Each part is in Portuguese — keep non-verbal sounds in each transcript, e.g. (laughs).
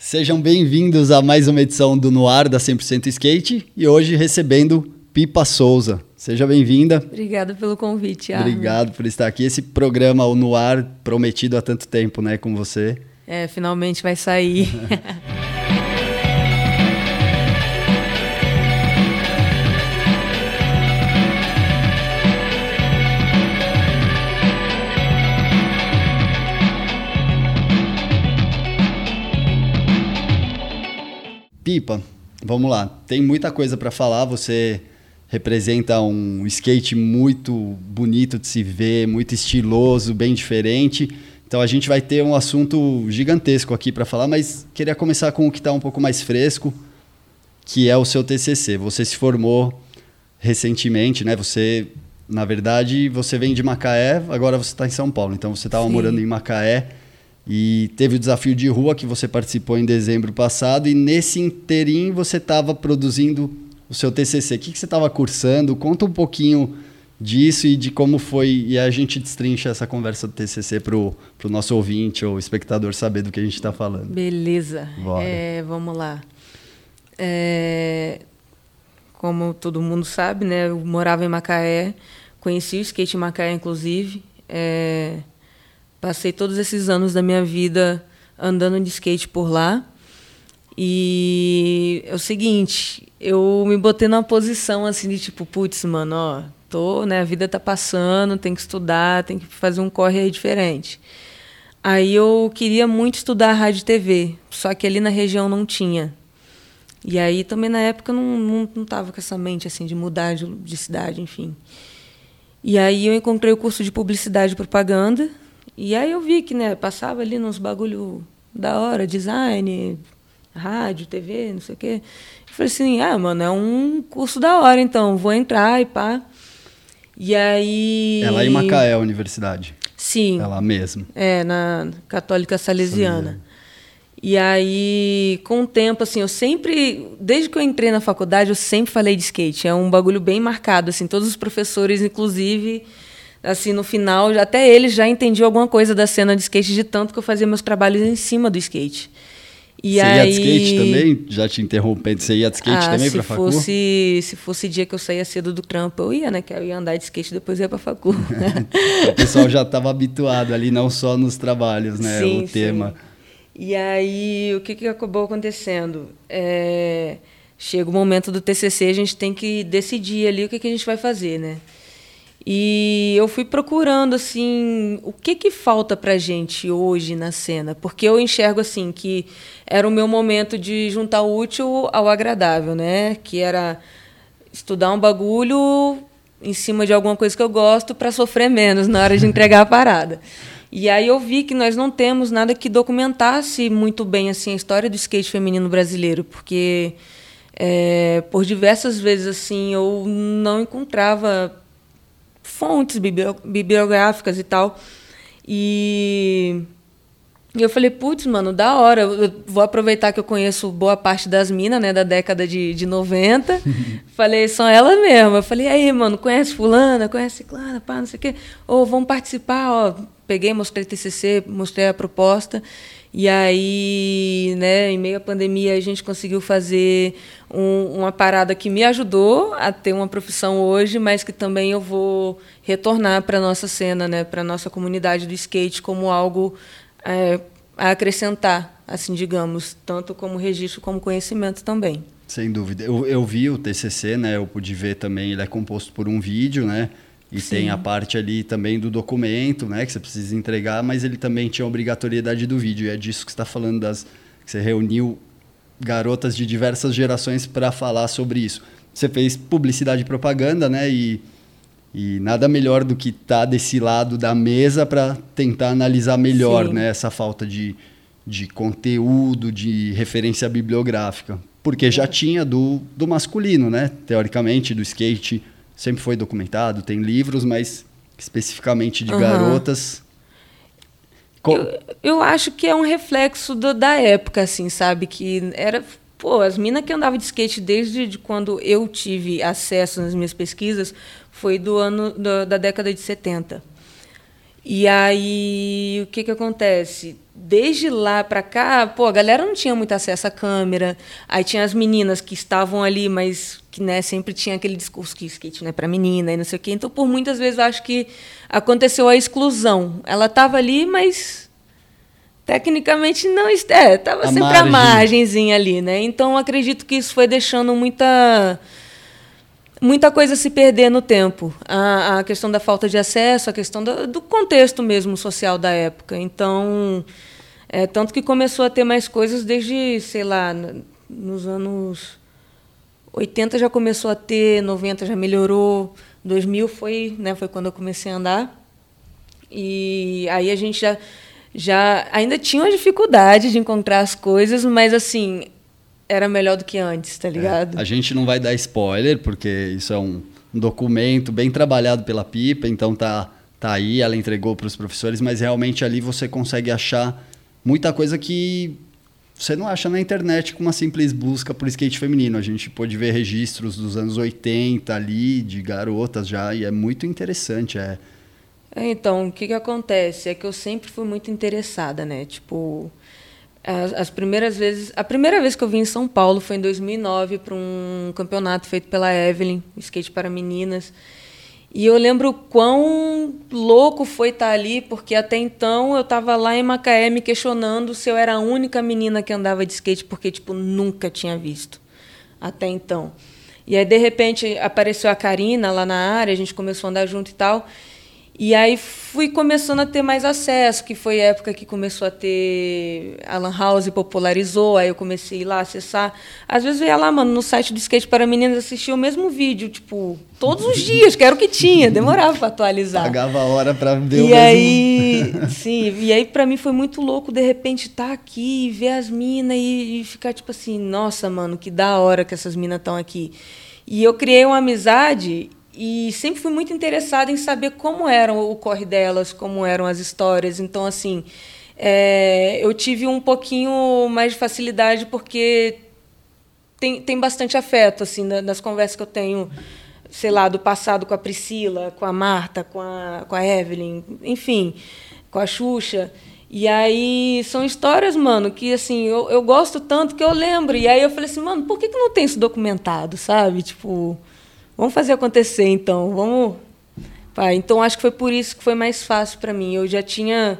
Sejam bem-vindos a mais uma edição do Noir da 100% Skate e hoje recebendo Pipa Souza. Seja bem-vinda. Obrigada pelo convite, Armin. Obrigado por estar aqui. Esse programa, o Noir, prometido há tanto tempo, né, com você. É, finalmente vai sair. (laughs) Pipa, vamos lá. Tem muita coisa para falar. Você representa um skate muito bonito de se ver, muito estiloso, bem diferente. Então a gente vai ter um assunto gigantesco aqui para falar, mas queria começar com o que está um pouco mais fresco, que é o seu TCC. Você se formou recentemente, né? Você, na verdade, você vem de Macaé, agora você está em São Paulo. Então você estava morando em Macaé e teve o desafio de rua que você participou em dezembro passado e nesse interim você estava produzindo o seu TCC. O que, que você estava cursando? Conta um pouquinho disso e de como foi e a gente destrincha essa conversa do TCC para o nosso ouvinte ou espectador saber do que a gente está falando. Beleza. É, vamos lá. É, como todo mundo sabe, né, eu morava em Macaé, conheci o skate Macaé, inclusive. É, Passei todos esses anos da minha vida andando de skate por lá. E é o seguinte, eu me botei numa posição assim de tipo, putz, mano, ó, tô, né, a vida tá passando, tem que estudar, tem que fazer um corre aí diferente. Aí eu queria muito estudar rádio e TV, só que ali na região não tinha. E aí também na época eu não, não, não tava com essa mente assim de mudar de, de cidade, enfim. E aí eu encontrei o curso de publicidade e propaganda, e aí eu vi que, né, passava ali nos bagulho da hora, design, rádio, TV, não sei o quê. Eu falei assim, ah, mano, é um curso da hora, então, vou entrar e pá. E aí... É lá em Macaé, a universidade. Sim. É lá mesmo. É, na Católica Salesiana. E aí, com o tempo, assim, eu sempre, desde que eu entrei na faculdade, eu sempre falei de skate. É um bagulho bem marcado, assim, todos os professores, inclusive assim, no final, até ele já entendiam alguma coisa da cena de skate de tanto que eu fazia meus trabalhos em cima do skate. E você aí... ia de skate também? Já te interrompendo, você ia de skate ah, também para facu? Fosse, se fosse dia que eu saía cedo do trampo, eu ia, né? Que eu ia andar de skate depois ia para facu. (laughs) o pessoal já estava habituado ali, não só nos trabalhos, né? Sim, o tema. Sim. E aí, o que, que acabou acontecendo? É, chega o momento do TCC, a gente tem que decidir ali o que, que a gente vai fazer, né? E eu fui procurando assim, o que que falta pra gente hoje na cena? Porque eu enxergo assim que era o meu momento de juntar o útil ao agradável, né? Que era estudar um bagulho em cima de alguma coisa que eu gosto para sofrer menos na hora de entregar a (laughs) parada. E aí eu vi que nós não temos nada que documentasse muito bem assim a história do skate feminino brasileiro, porque é, por diversas vezes assim eu não encontrava fontes bibliográficas e tal. E eu falei, putz, mano, da hora. Eu vou aproveitar que eu conheço boa parte das minas, né, da década de, de 90. (laughs) falei, são elas mesmo. Eu falei, aí, mano, conhece fulana, conhece clara, pá, não sei o quê. Ou vamos participar, ó. Peguei, mostrei TCC, mostrei a proposta. E aí, né, em meio à pandemia, a gente conseguiu fazer um, uma parada que me ajudou a ter uma profissão hoje, mas que também eu vou retornar para a nossa cena, né, para a nossa comunidade do skate como algo é, a acrescentar, assim, digamos, tanto como registro como conhecimento também. Sem dúvida. Eu, eu vi o TCC, né, eu pude ver também, ele é composto por um vídeo, né, e Sim. tem a parte ali também do documento, né, que você precisa entregar, mas ele também tinha a obrigatoriedade do vídeo. E é disso que está falando das que você reuniu garotas de diversas gerações para falar sobre isso. Você fez publicidade e propaganda, né? E, e nada melhor do que estar tá desse lado da mesa para tentar analisar melhor, né, essa falta de, de conteúdo, de referência bibliográfica. Porque já tinha do, do masculino, né? Teoricamente, do skate sempre foi documentado, tem livros, mas especificamente de uhum. garotas. Eu, eu, acho que é um reflexo do, da época, assim, sabe? Que era. Pô, as minas que andavam de skate desde de quando eu tive acesso nas minhas pesquisas foi do ano do, da década de 70. E aí, o que que acontece? Desde lá para cá, pô, a galera não tinha muito acesso à câmera. Aí tinha as meninas que estavam ali, mas que né, sempre tinha aquele discurso que skate não é para menina e não sei o quê. Então, por muitas vezes, eu acho que aconteceu a exclusão. Ela estava ali, mas tecnicamente não é, estava sempre margem. a margenzinha ali, né? Então, acredito que isso foi deixando muita muita coisa se perder no tempo. A, a questão da falta de acesso, a questão do, do contexto mesmo social da época. Então, é, tanto que começou a ter mais coisas desde, sei lá, nos anos 80 já começou a ter, 90 já melhorou, 2000 foi, né, foi quando eu comecei a andar. E aí a gente já já ainda tinha uma dificuldade de encontrar as coisas, mas assim, era melhor do que antes, tá ligado? É, a gente não vai dar spoiler, porque isso é um, um documento bem trabalhado pela Pipa, então tá, tá aí, ela entregou para os professores, mas realmente ali você consegue achar muita coisa que você não acha na internet com uma simples busca por skate feminino. A gente pôde ver registros dos anos 80 ali, de garotas já, e é muito interessante. É... é então, o que, que acontece? É que eu sempre fui muito interessada, né? Tipo, as, as, primeiras vezes, a primeira vez que eu vim em São Paulo foi em 2009 para um campeonato feito pela Evelyn, skate para meninas. E eu lembro quão louco foi estar ali, porque até então eu estava lá em Macaé me questionando se eu era a única menina que andava de skate, porque tipo nunca tinha visto até então. E aí de repente apareceu a Karina lá na área, a gente começou a andar junto e tal. E aí fui começando a ter mais acesso, que foi a época que começou a ter a Lan House popularizou, aí eu comecei a ir lá acessar. Às vezes eu ia lá, mano, no site do Skate para Meninas assistir o mesmo vídeo, tipo, todos os dias, que era o que tinha, demorava para atualizar. Pagava a hora para ver e o aí, mesmo. (laughs) sim, e aí para mim foi muito louco de repente estar tá aqui, ver as minas e, e ficar tipo assim, nossa, mano, que da hora que essas minas estão aqui. E eu criei uma amizade e sempre fui muito interessada em saber como era o corre delas, como eram as histórias. Então, assim, é, eu tive um pouquinho mais de facilidade porque tem, tem bastante afeto, assim, nas conversas que eu tenho, sei lá, do passado com a Priscila, com a Marta, com a, com a Evelyn, enfim, com a Xuxa. E aí são histórias, mano, que assim, eu, eu gosto tanto que eu lembro. E aí eu falei assim, mano, por que, que não tem isso documentado, sabe? Tipo, Vamos fazer acontecer, então. Vamos. Pá, então acho que foi por isso que foi mais fácil para mim. Eu já tinha.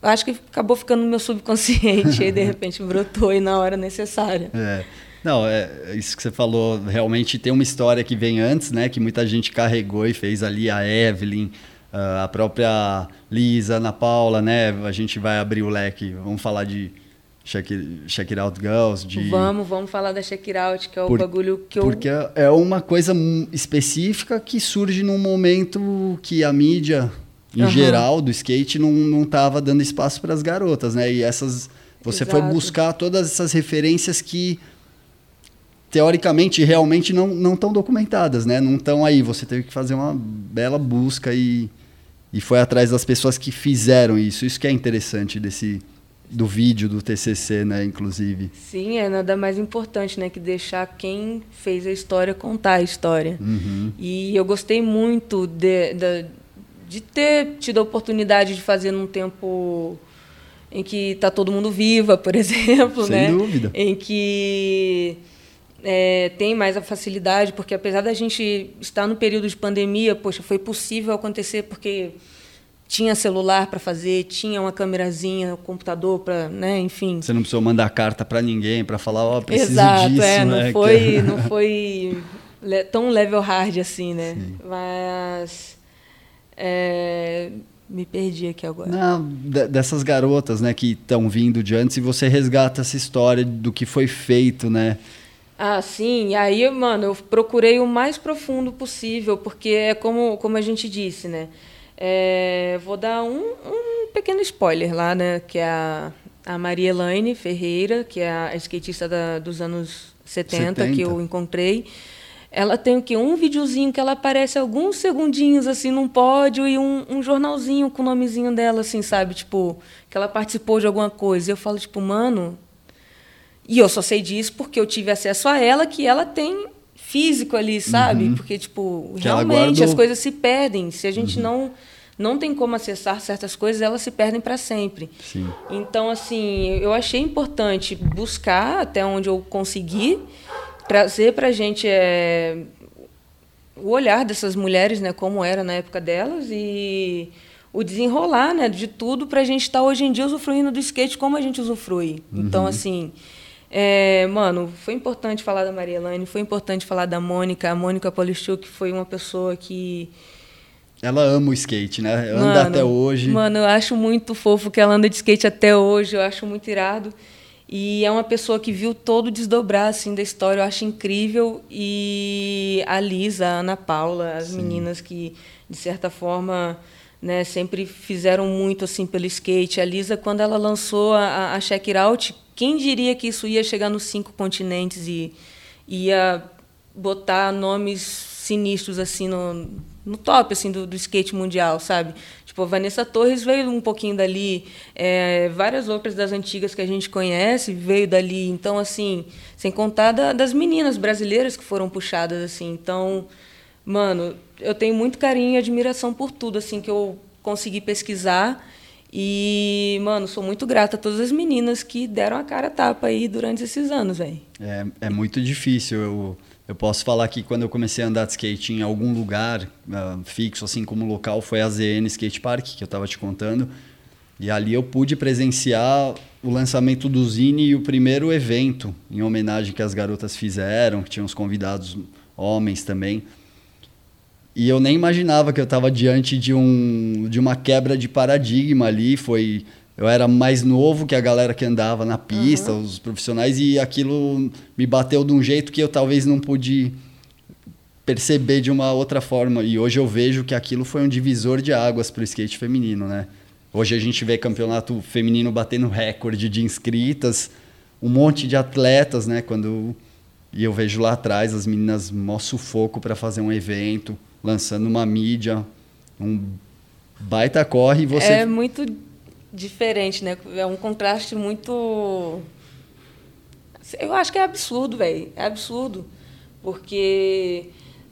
Acho que acabou ficando no meu subconsciente, e de repente (laughs) brotou aí na hora necessária. É. Não, é isso que você falou. Realmente tem uma história que vem antes, né? Que muita gente carregou e fez ali a Evelyn, a própria Lisa, Ana Paula, né? A gente vai abrir o leque. Vamos falar de Check, check It Out Girls. De... Vamos, vamos falar da Check It Out, que é o Por, bagulho que eu... Porque é uma coisa específica que surge num momento que a mídia, em uhum. geral, do skate, não estava dando espaço para as garotas, né? E essas... Você Exato. foi buscar todas essas referências que teoricamente realmente não não estão documentadas, né? Não estão aí. Você teve que fazer uma bela busca e, e foi atrás das pessoas que fizeram isso. Isso que é interessante desse do vídeo do TCC, né, inclusive. Sim, é nada mais importante, né, que deixar quem fez a história contar a história. Uhum. E eu gostei muito de, de, de, ter tido a oportunidade de fazer num tempo em que está todo mundo viva, por (laughs) exemplo, Sem né? dúvida. Em que é, tem mais a facilidade, porque apesar da gente estar no período de pandemia, poxa, foi possível acontecer porque tinha celular para fazer, tinha uma câmerazinha, um computador para, né, enfim. Você não precisou mandar carta para ninguém para falar, ó, oh, preciso Exato, disso, é, né? (laughs) não foi, não foi tão level hard assim, né? Sim. Mas é, me perdi aqui agora. Não, dessas garotas, né, que estão vindo de antes e você resgata essa história do que foi feito, né? Ah, sim. E aí, mano, eu procurei o mais profundo possível, porque é como, como a gente disse, né? É, vou dar um, um, pequeno spoiler lá, né? Que é a, a Maria Elaine Ferreira, que é a skatista da, dos anos 70, 70, que eu encontrei. Ela tem o quê? Um videozinho que ela aparece alguns segundinhos assim num pódio e um, um jornalzinho com o nomezinho dela, assim, sabe? Tipo, que ela participou de alguma coisa. Eu falo, tipo, mano. E eu só sei disso porque eu tive acesso a ela, que ela tem físico ali, sabe? Uhum. Porque, tipo, que realmente as coisas se perdem. Se a gente uhum. não não tem como acessar certas coisas, elas se perdem para sempre. Sim. Então, assim, eu achei importante buscar até onde eu consegui, trazer para a gente é, o olhar dessas mulheres, né, como era na época delas e o desenrolar, né, de tudo para a gente estar tá hoje em dia usufruindo do skate como a gente usufrui. Uhum. Então, assim, é, mano, foi importante falar da Maria Elaine, foi importante falar da Mônica. A Mônica Polichuk foi uma pessoa que ela ama o skate, né? Anda mano, até hoje. Mano, eu acho muito fofo que ela anda de skate até hoje, eu acho muito irado. E é uma pessoa que viu todo desdobrar assim da história, eu acho incrível. E a Lisa, a Ana Paula, as Sim. meninas que de certa forma, né, sempre fizeram muito assim pelo skate. A Lisa quando ela lançou a, a Check It Out, quem diria que isso ia chegar nos cinco continentes e ia botar nomes sinistros assim no, no top assim do, do skate mundial, sabe? Tipo, a Vanessa Torres veio um pouquinho dali, é, várias outras das antigas que a gente conhece veio dali. Então, assim, sem contar da, das meninas brasileiras que foram puxadas, assim. Então, mano, eu tenho muito carinho e admiração por tudo, assim, que eu consegui pesquisar. E, mano, sou muito grata a todas as meninas que deram a cara a tapa aí durante esses anos, velho. É, é muito difícil. Eu eu posso falar que quando eu comecei a andar de skate em algum lugar uh, fixo, assim como local, foi a ZN Skate Park, que eu estava te contando. E ali eu pude presenciar o lançamento do Zine e o primeiro evento em homenagem que as garotas fizeram, que tinham os convidados homens também. E eu nem imaginava que eu estava diante de, um, de uma quebra de paradigma ali. Foi eu era mais novo que a galera que andava na pista, uhum. os profissionais, e aquilo me bateu de um jeito que eu talvez não pude perceber de uma outra forma. E hoje eu vejo que aquilo foi um divisor de águas para o skate feminino, né? Hoje a gente vê campeonato feminino batendo recorde de inscritas, um monte de atletas, né? Quando e eu vejo lá atrás as meninas mó sufoco para fazer um evento, lançando uma mídia, um baita corre e você É muito diferente, né? É um contraste muito. Eu acho que é absurdo, velho. É absurdo. Porque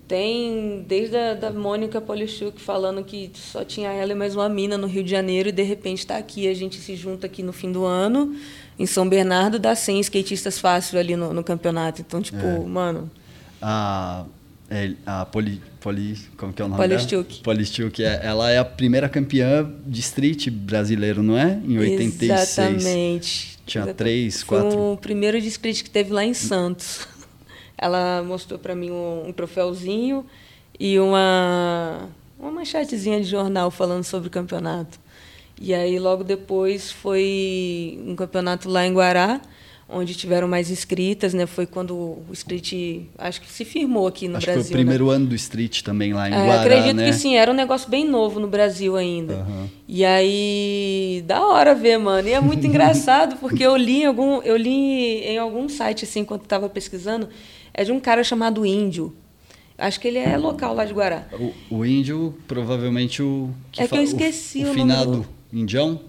tem desde a da Mônica Polichuk falando que só tinha ela e mais uma mina no Rio de Janeiro e de repente está aqui. A gente se junta aqui no fim do ano, em São Bernardo, dá 100 skatistas fácil ali no, no campeonato. Então, tipo, é. mano. A, a Poli, Poli, como que é o nome Polistiuk. Polistiuk, é, ela é a primeira campeã de street brasileiro, não é? Em 86. Exatamente. Tinha Exatamente. três, quatro... Foi o primeiro de street que teve lá em Santos. (laughs) Ela mostrou para mim um, um, troféuzinho e uma, uma manchetezinha de jornal falando sobre o campeonato. E aí, logo depois, foi um campeonato lá em Guará, onde tiveram mais inscritas, né? Foi quando o Street, acho que se firmou aqui no acho Brasil. Que foi o primeiro né? ano do Street também lá em é, Guará, Acredito né? que sim, era um negócio bem novo no Brasil ainda. Uhum. E aí, da hora ver, mano. E é muito (laughs) engraçado porque eu li em algum, eu li em algum site assim enquanto estava pesquisando, é de um cara chamado Índio. Acho que ele é local lá de Guará. O, o Índio, provavelmente o que É que eu esqueci o, o, o finado nome do... Indião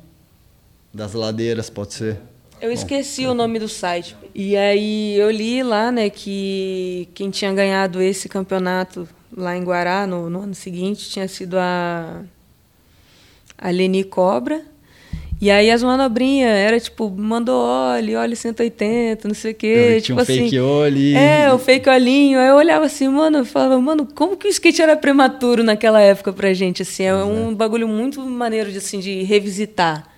das ladeiras, pode ser. Eu esqueci Bom, o nome do site. E aí eu li lá, né, que quem tinha ganhado esse campeonato lá em Guará no, no ano seguinte tinha sido a a Leni Cobra. E aí as manobrinhas era tipo, mandou óleo, óleo 180, não sei o quê. Eu tipo um assim. fake olho. É, o fake olhinho. Aí eu olhava assim, mano, eu falava, mano, como que o skate era prematuro naquela época pra gente? Assim, é um é. bagulho muito maneiro de, assim, de revisitar.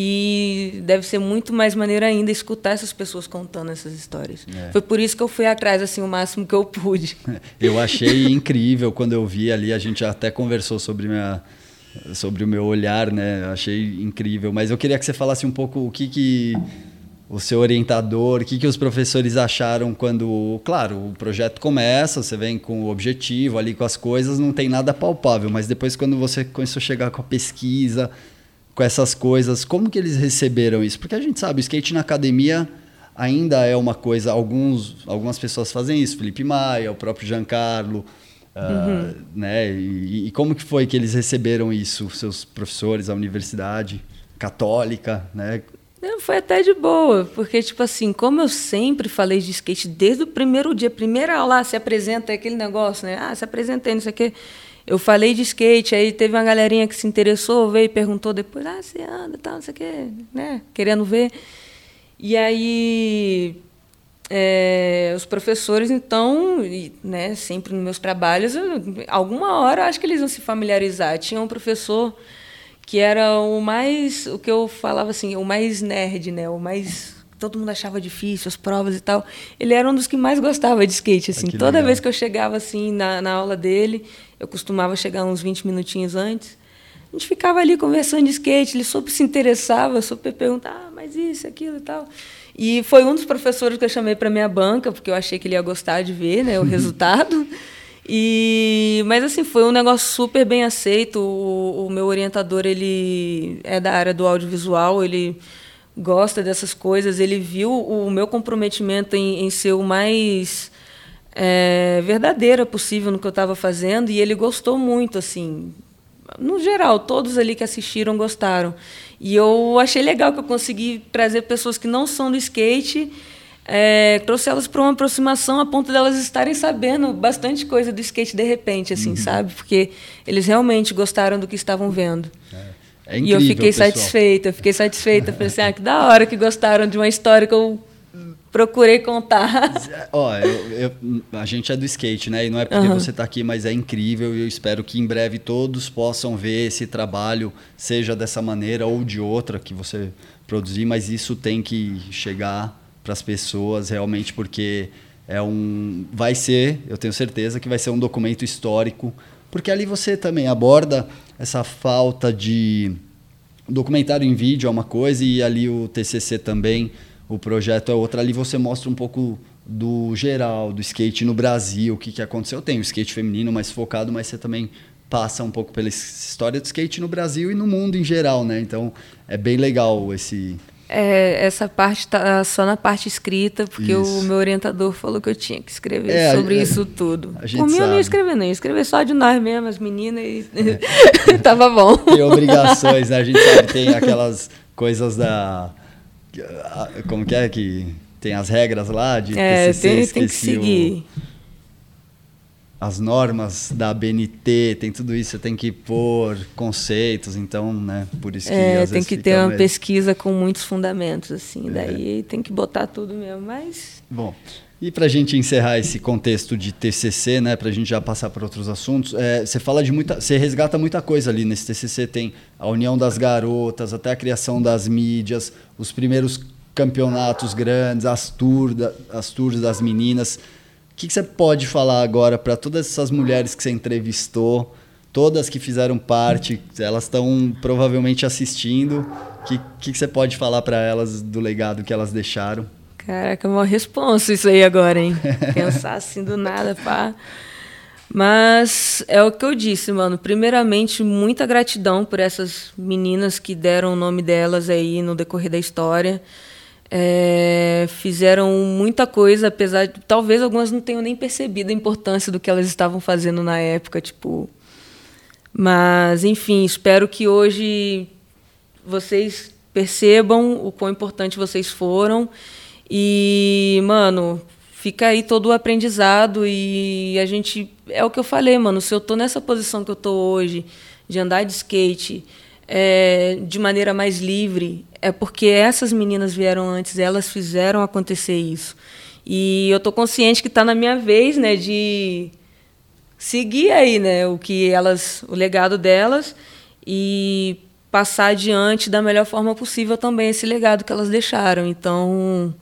E deve ser muito mais maneiro ainda escutar essas pessoas contando essas histórias. É. Foi por isso que eu fui atrás assim o máximo que eu pude. (laughs) Eu achei incrível quando eu vi ali, a gente até conversou sobre minha sobre o meu olhar, né? Eu achei incrível, mas eu queria que você falasse um pouco o que que o seu orientador, o que que os professores acharam quando, claro, o projeto começa, você vem com o objetivo ali com as coisas, não tem nada palpável, mas depois quando você começou a chegar com a pesquisa, com essas coisas. Como que eles receberam isso? Porque a gente sabe, o skate na academia ainda é uma coisa. Alguns, algumas pessoas fazem isso, Felipe Maia, o próprio Giancarlo. Uh, né? E, e, como que foi que eles receberam isso, seus professores, a universidade católica, né? Foi até de boa, porque, tipo assim, como eu sempre falei de skate desde o primeiro dia, primeira aula, ah, se apresenta aquele negócio, né? Ah, se apresentei, não sei o quê. Eu falei de skate, aí teve uma galerinha que se interessou, veio e perguntou depois, ah, você anda, tal, não sei o quê, né? Querendo ver. E aí é, os professores, então, né, sempre nos meus trabalhos, alguma hora acho que eles vão se familiarizar. Tinha um professor que era o mais, o que eu falava assim, o mais nerd, né, o mais todo mundo achava difícil as provas e tal. Ele era um dos que mais gostava de skate, assim. Toda legal. vez que eu chegava assim na, na aula dele, eu costumava chegar uns 20 minutinhos antes. A gente ficava ali conversando de skate, ele super se interessava, super perguntava, ah, mas isso, aquilo e tal. E foi um dos professores que eu chamei para minha banca, porque eu achei que ele ia gostar de ver né, o (laughs) resultado. E, mas assim, foi um negócio super bem aceito. O, o, meu orientador, ele é da área do audiovisual, ele gosta dessas coisas, ele viu o meu comprometimento em, em ser o mais é, verdadeira possível no que eu estava fazendo e ele gostou muito, assim. No geral, todos ali que assistiram gostaram. E eu achei legal que eu consegui trazer pessoas que não são do skate, é, trouxe elas para uma aproximação a ponto delas estarem sabendo bastante coisa do skate de repente, assim, uhum. sabe? Porque eles realmente gostaram do que estavam vendo. É. É incrível, e eu fiquei pessoal. satisfeita, fiquei satisfeita. Falei assim, ah, que da hora que gostaram de uma história que eu procurei contar. Ó, eu, eu, a gente é do skate, né? E não é porque uhum. você está aqui, mas é incrível e eu espero que em breve todos possam ver esse trabalho, seja dessa maneira ou de outra que você produzir, mas isso tem que chegar para as pessoas realmente porque é um vai ser, eu tenho certeza que vai ser um documento histórico, porque ali você também aborda essa falta de documentário em vídeo é uma coisa e ali o TCC também o projeto é outro. Ali você mostra um pouco do geral, do skate no Brasil, o que, que aconteceu. Tem o skate feminino mais focado, mas você também passa um pouco pela história do skate no Brasil e no mundo em geral, né? Então é bem legal esse. É, essa parte está só na parte escrita, porque isso. o meu orientador falou que eu tinha que escrever é, sobre isso tudo. Por mim, sabe. eu não ia escrever, não. Ia escrever só de nós mesmo, as meninas, e é. (laughs) tava bom. Tem obrigações, né? A gente sabe, tem aquelas coisas da como que é que tem as regras lá de é, TCC, tem, tem que seguir. O, as normas da BNT, tem tudo isso, você tem que pôr conceitos, então, né, por isso que é, tem que ter uma mesmo. pesquisa com muitos fundamentos, assim, é. daí tem que botar tudo mesmo, mas... Bom, e para a gente encerrar esse contexto de TCC, né, para a gente já passar para outros assuntos, é, você fala de muita, você resgata muita coisa ali nesse TCC. Tem a união das garotas, até a criação das mídias, os primeiros campeonatos grandes, as tours, as tours das meninas. O que, que você pode falar agora para todas essas mulheres que você entrevistou, todas que fizeram parte, elas estão provavelmente assistindo. O que, que, que você pode falar para elas do legado que elas deixaram? Caraca, é uma responsa isso aí agora, hein? (laughs) Pensar assim do nada, pá. Mas é o que eu disse, mano. Primeiramente, muita gratidão por essas meninas que deram o nome delas aí no decorrer da história. É, fizeram muita coisa, apesar de talvez algumas não tenham nem percebido a importância do que elas estavam fazendo na época, tipo. Mas, enfim, espero que hoje vocês percebam o quão importante vocês foram e, mano, fica aí todo o aprendizado e a gente. É o que eu falei, mano. Se eu tô nessa posição que eu tô hoje, de andar de skate é, de maneira mais livre, é porque essas meninas vieram antes, elas fizeram acontecer isso. E eu tô consciente que está na minha vez, né, de seguir aí, né, o que elas, o legado delas e passar adiante da melhor forma possível também esse legado que elas deixaram. Então,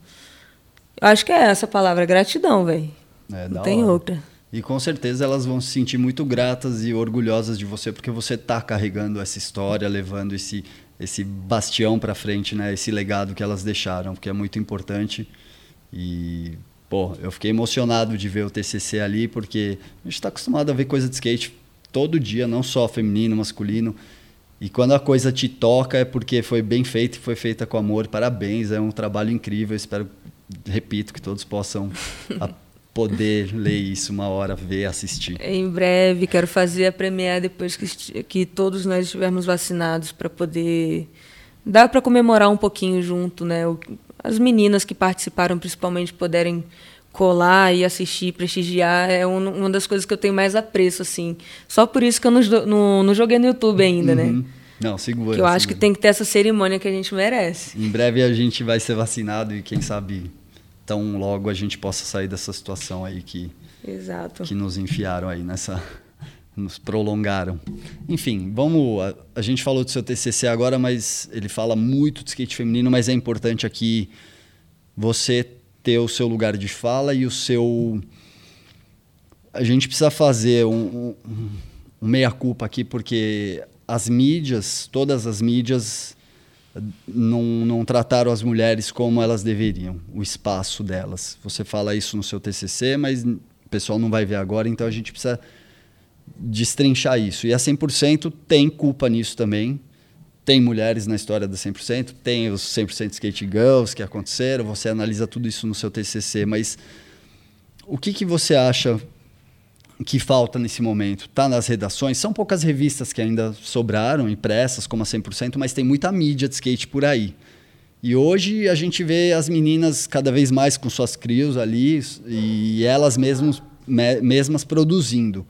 eu acho que é essa palavra, gratidão, velho. É, Não tem hora. outra. E com certeza elas vão se sentir muito gratas e orgulhosas de você, porque você está carregando essa história, levando esse, esse bastião para frente, né? esse legado que elas deixaram, porque é muito importante. E, pô, eu fiquei emocionado de ver o TCC ali, porque a gente está acostumado a ver coisa de skate todo dia, não só feminino, masculino. E quando a coisa te toca é porque foi bem feita e foi feita com amor. Parabéns, é um trabalho incrível. Espero repito, que todos possam (laughs) poder ler isso uma hora, ver, assistir. Em breve, quero fazer a premiere depois que, que todos nós estivermos vacinados para poder dar para comemorar um pouquinho junto, né? as meninas que participaram principalmente puderem colar e assistir, prestigiar, é um, uma das coisas que eu tenho mais apreço, assim. Só por isso que eu não, não, não joguei no YouTube ainda, né? uhum. né? Não, segura. Que eu segura. acho que tem que ter essa cerimônia que a gente merece. Em breve a gente vai ser vacinado e quem sabe tão logo a gente possa sair dessa situação aí que, Exato. que nos enfiaram aí nessa. (laughs) nos prolongaram. Enfim, vamos. A, a, gente falou do seu TCC agora, mas ele fala muito de skate feminino, mas é importante aqui você ter o seu lugar de fala e o seu. A gente precisa fazer um, um, um meia-culpa aqui, porque as mídias, todas as mídias, não, não trataram as mulheres como elas deveriam, o espaço delas. Você fala isso no seu TCC, mas o pessoal não vai ver agora, então a gente precisa destrinchar isso. E a 100% tem culpa nisso também. Tem mulheres na história da 100%, tem os 100% skate girls que aconteceram, você analisa tudo isso no seu TCC, mas o que, que você acha que falta nesse momento? Está nas redações. São poucas revistas que ainda sobraram, impressas, como a 100%, mas tem muita mídia de skate por aí. E hoje a gente vê as meninas cada vez mais com suas crios ali e elas mesmas, mesmas produzindo.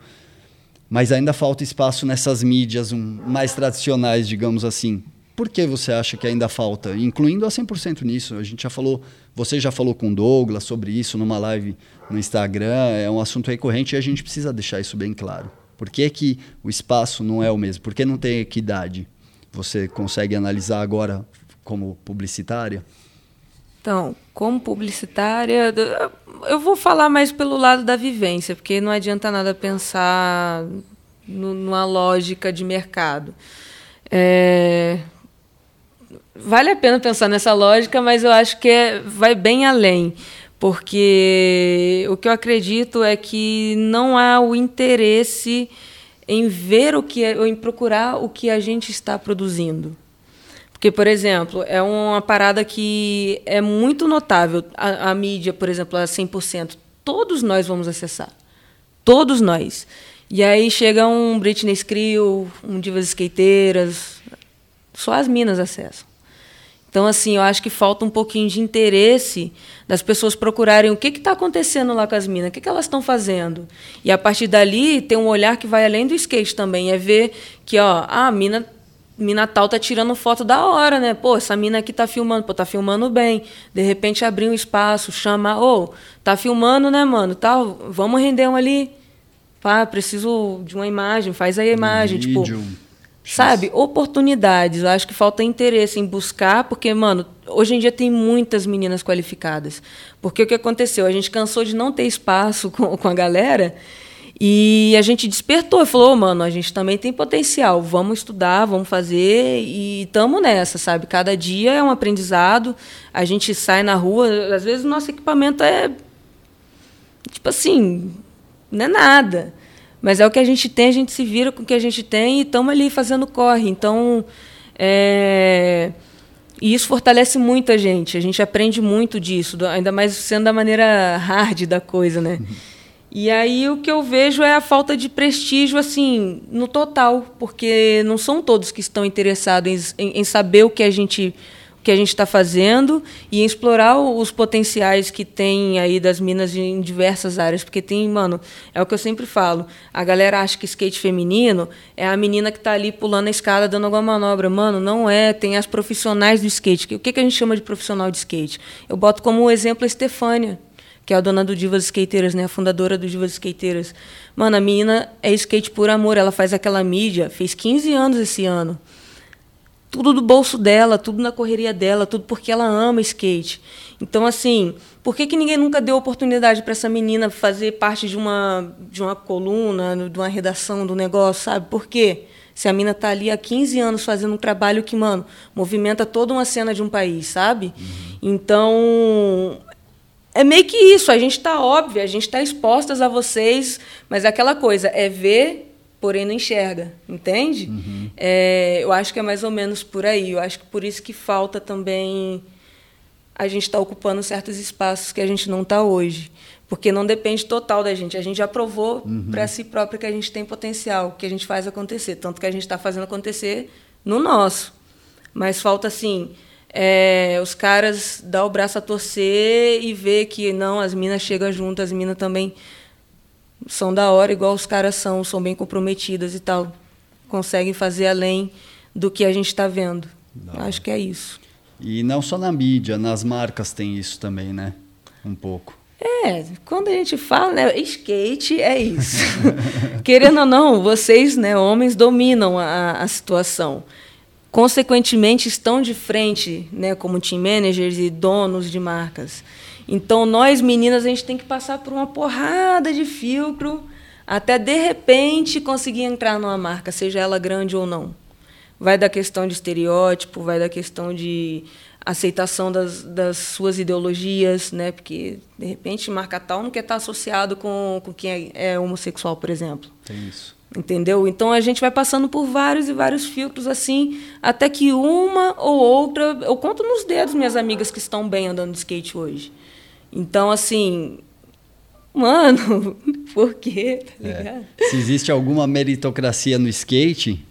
Mas ainda falta espaço nessas mídias um, mais tradicionais, digamos assim. Por que você acha que ainda falta? Incluindo a 100% nisso. A gente já falou, você já falou com o Douglas sobre isso numa live no Instagram, é um assunto recorrente e a gente precisa deixar isso bem claro. Por que, que o espaço não é o mesmo? Por que não tem equidade? Você consegue analisar agora como publicitária? Então, como publicitária, eu vou falar mais pelo lado da vivência, porque não adianta nada pensar numa lógica de mercado. É, vale a pena pensar nessa lógica, mas eu acho que é, vai bem além, porque o que eu acredito é que não há o interesse em ver o que é, ou em procurar o que a gente está produzindo. Porque, por exemplo, é uma parada que é muito notável. A, a mídia, por exemplo, a 100%, todos nós vamos acessar. Todos nós. E aí chega um Britney Screw, um Divas Skateiras, só as minas acessam. Então, assim, eu acho que falta um pouquinho de interesse das pessoas procurarem o que está acontecendo lá com as minas, o que, que elas estão fazendo. E a partir dali tem um olhar que vai além do skate também, é ver que ó, a mina mina tal tá tirando foto da hora, né? Pô, essa mina aqui tá filmando, pô, tá filmando bem. De repente abrir um espaço, chama, ô, oh, tá filmando, né, mano? Tal, vamos render um ali. Pá, preciso de uma imagem, faz aí a imagem, um tipo, Sabe? Oportunidades. Eu acho que falta interesse em buscar, porque, mano, hoje em dia tem muitas meninas qualificadas. Porque o que aconteceu? A gente cansou de não ter espaço (laughs) com, com a galera e a gente despertou e falou, oh, mano, a gente também tem potencial, vamos estudar, vamos fazer e estamos nessa, sabe? Cada dia é um aprendizado, a gente sai na rua, às vezes o nosso equipamento é, tipo assim, não é nada. Mas é o que a gente tem, a gente se vira com o que a gente tem e estamos ali fazendo corre. Então, é... e isso fortalece muito a gente. A gente aprende muito disso, ainda mais sendo da maneira hard da coisa, né? Uhum. E aí o que eu vejo é a falta de prestígio, assim, no total, porque não são todos que estão interessados em, em saber o que a gente que a gente está fazendo e explorar os potenciais que tem aí das minas em diversas áreas. Porque tem, mano, é o que eu sempre falo. A galera acha que skate feminino é a menina que está ali pulando a escada, dando alguma manobra. Mano, não é. Tem as profissionais do skate. O que, que a gente chama de profissional de skate? Eu boto como exemplo a Estefânia que é a dona do Divas Skateiras, né? A fundadora do Divas Skateiras. Mano, a menina é skate por amor. Ela faz aquela mídia, fez 15 anos esse ano tudo do bolso dela, tudo na correria dela, tudo porque ela ama skate. Então, assim, por que, que ninguém nunca deu oportunidade para essa menina fazer parte de uma, de uma coluna, de uma redação do negócio, sabe? Por quê? Se a mina tá ali há 15 anos fazendo um trabalho que, mano, movimenta toda uma cena de um país, sabe? Uhum. Então, é meio que isso. A gente está óbvio, a gente está expostas a vocês, mas é aquela coisa é ver porém não enxerga, entende? Uhum. É, eu acho que é mais ou menos por aí. Eu acho que por isso que falta também a gente estar tá ocupando certos espaços que a gente não está hoje. Porque não depende total da gente. A gente já provou uhum. para si próprio que a gente tem potencial, que a gente faz acontecer. Tanto que a gente está fazendo acontecer no nosso. Mas falta, assim, é, os caras dão o braço a torcer e ver que não, as minas chegam juntas, as minas também são da hora, igual os caras são, são bem comprometidas e tal. Conseguem fazer além do que a gente está vendo. Não. Acho que é isso. E não só na mídia, nas marcas tem isso também, né? Um pouco. É, quando a gente fala, né, skate é isso. (laughs) Querendo ou não, vocês, né, homens, dominam a, a situação. Consequentemente, estão de frente, né, como team managers e donos de marcas. Então, nós meninas, a gente tem que passar por uma porrada de filtro até de repente conseguir entrar numa marca, seja ela grande ou não. Vai da questão de estereótipo, vai da questão de aceitação das, das suas ideologias, né? Porque de repente marca tal não quer estar associado com, com quem é, é homossexual, por exemplo. Tem isso. Entendeu? Então a gente vai passando por vários e vários filtros assim, até que uma ou outra, eu conto nos dedos minhas amigas que estão bem andando de skate hoje. Então assim, mano, (laughs) por quê? Tá é. Se existe alguma meritocracia no skate,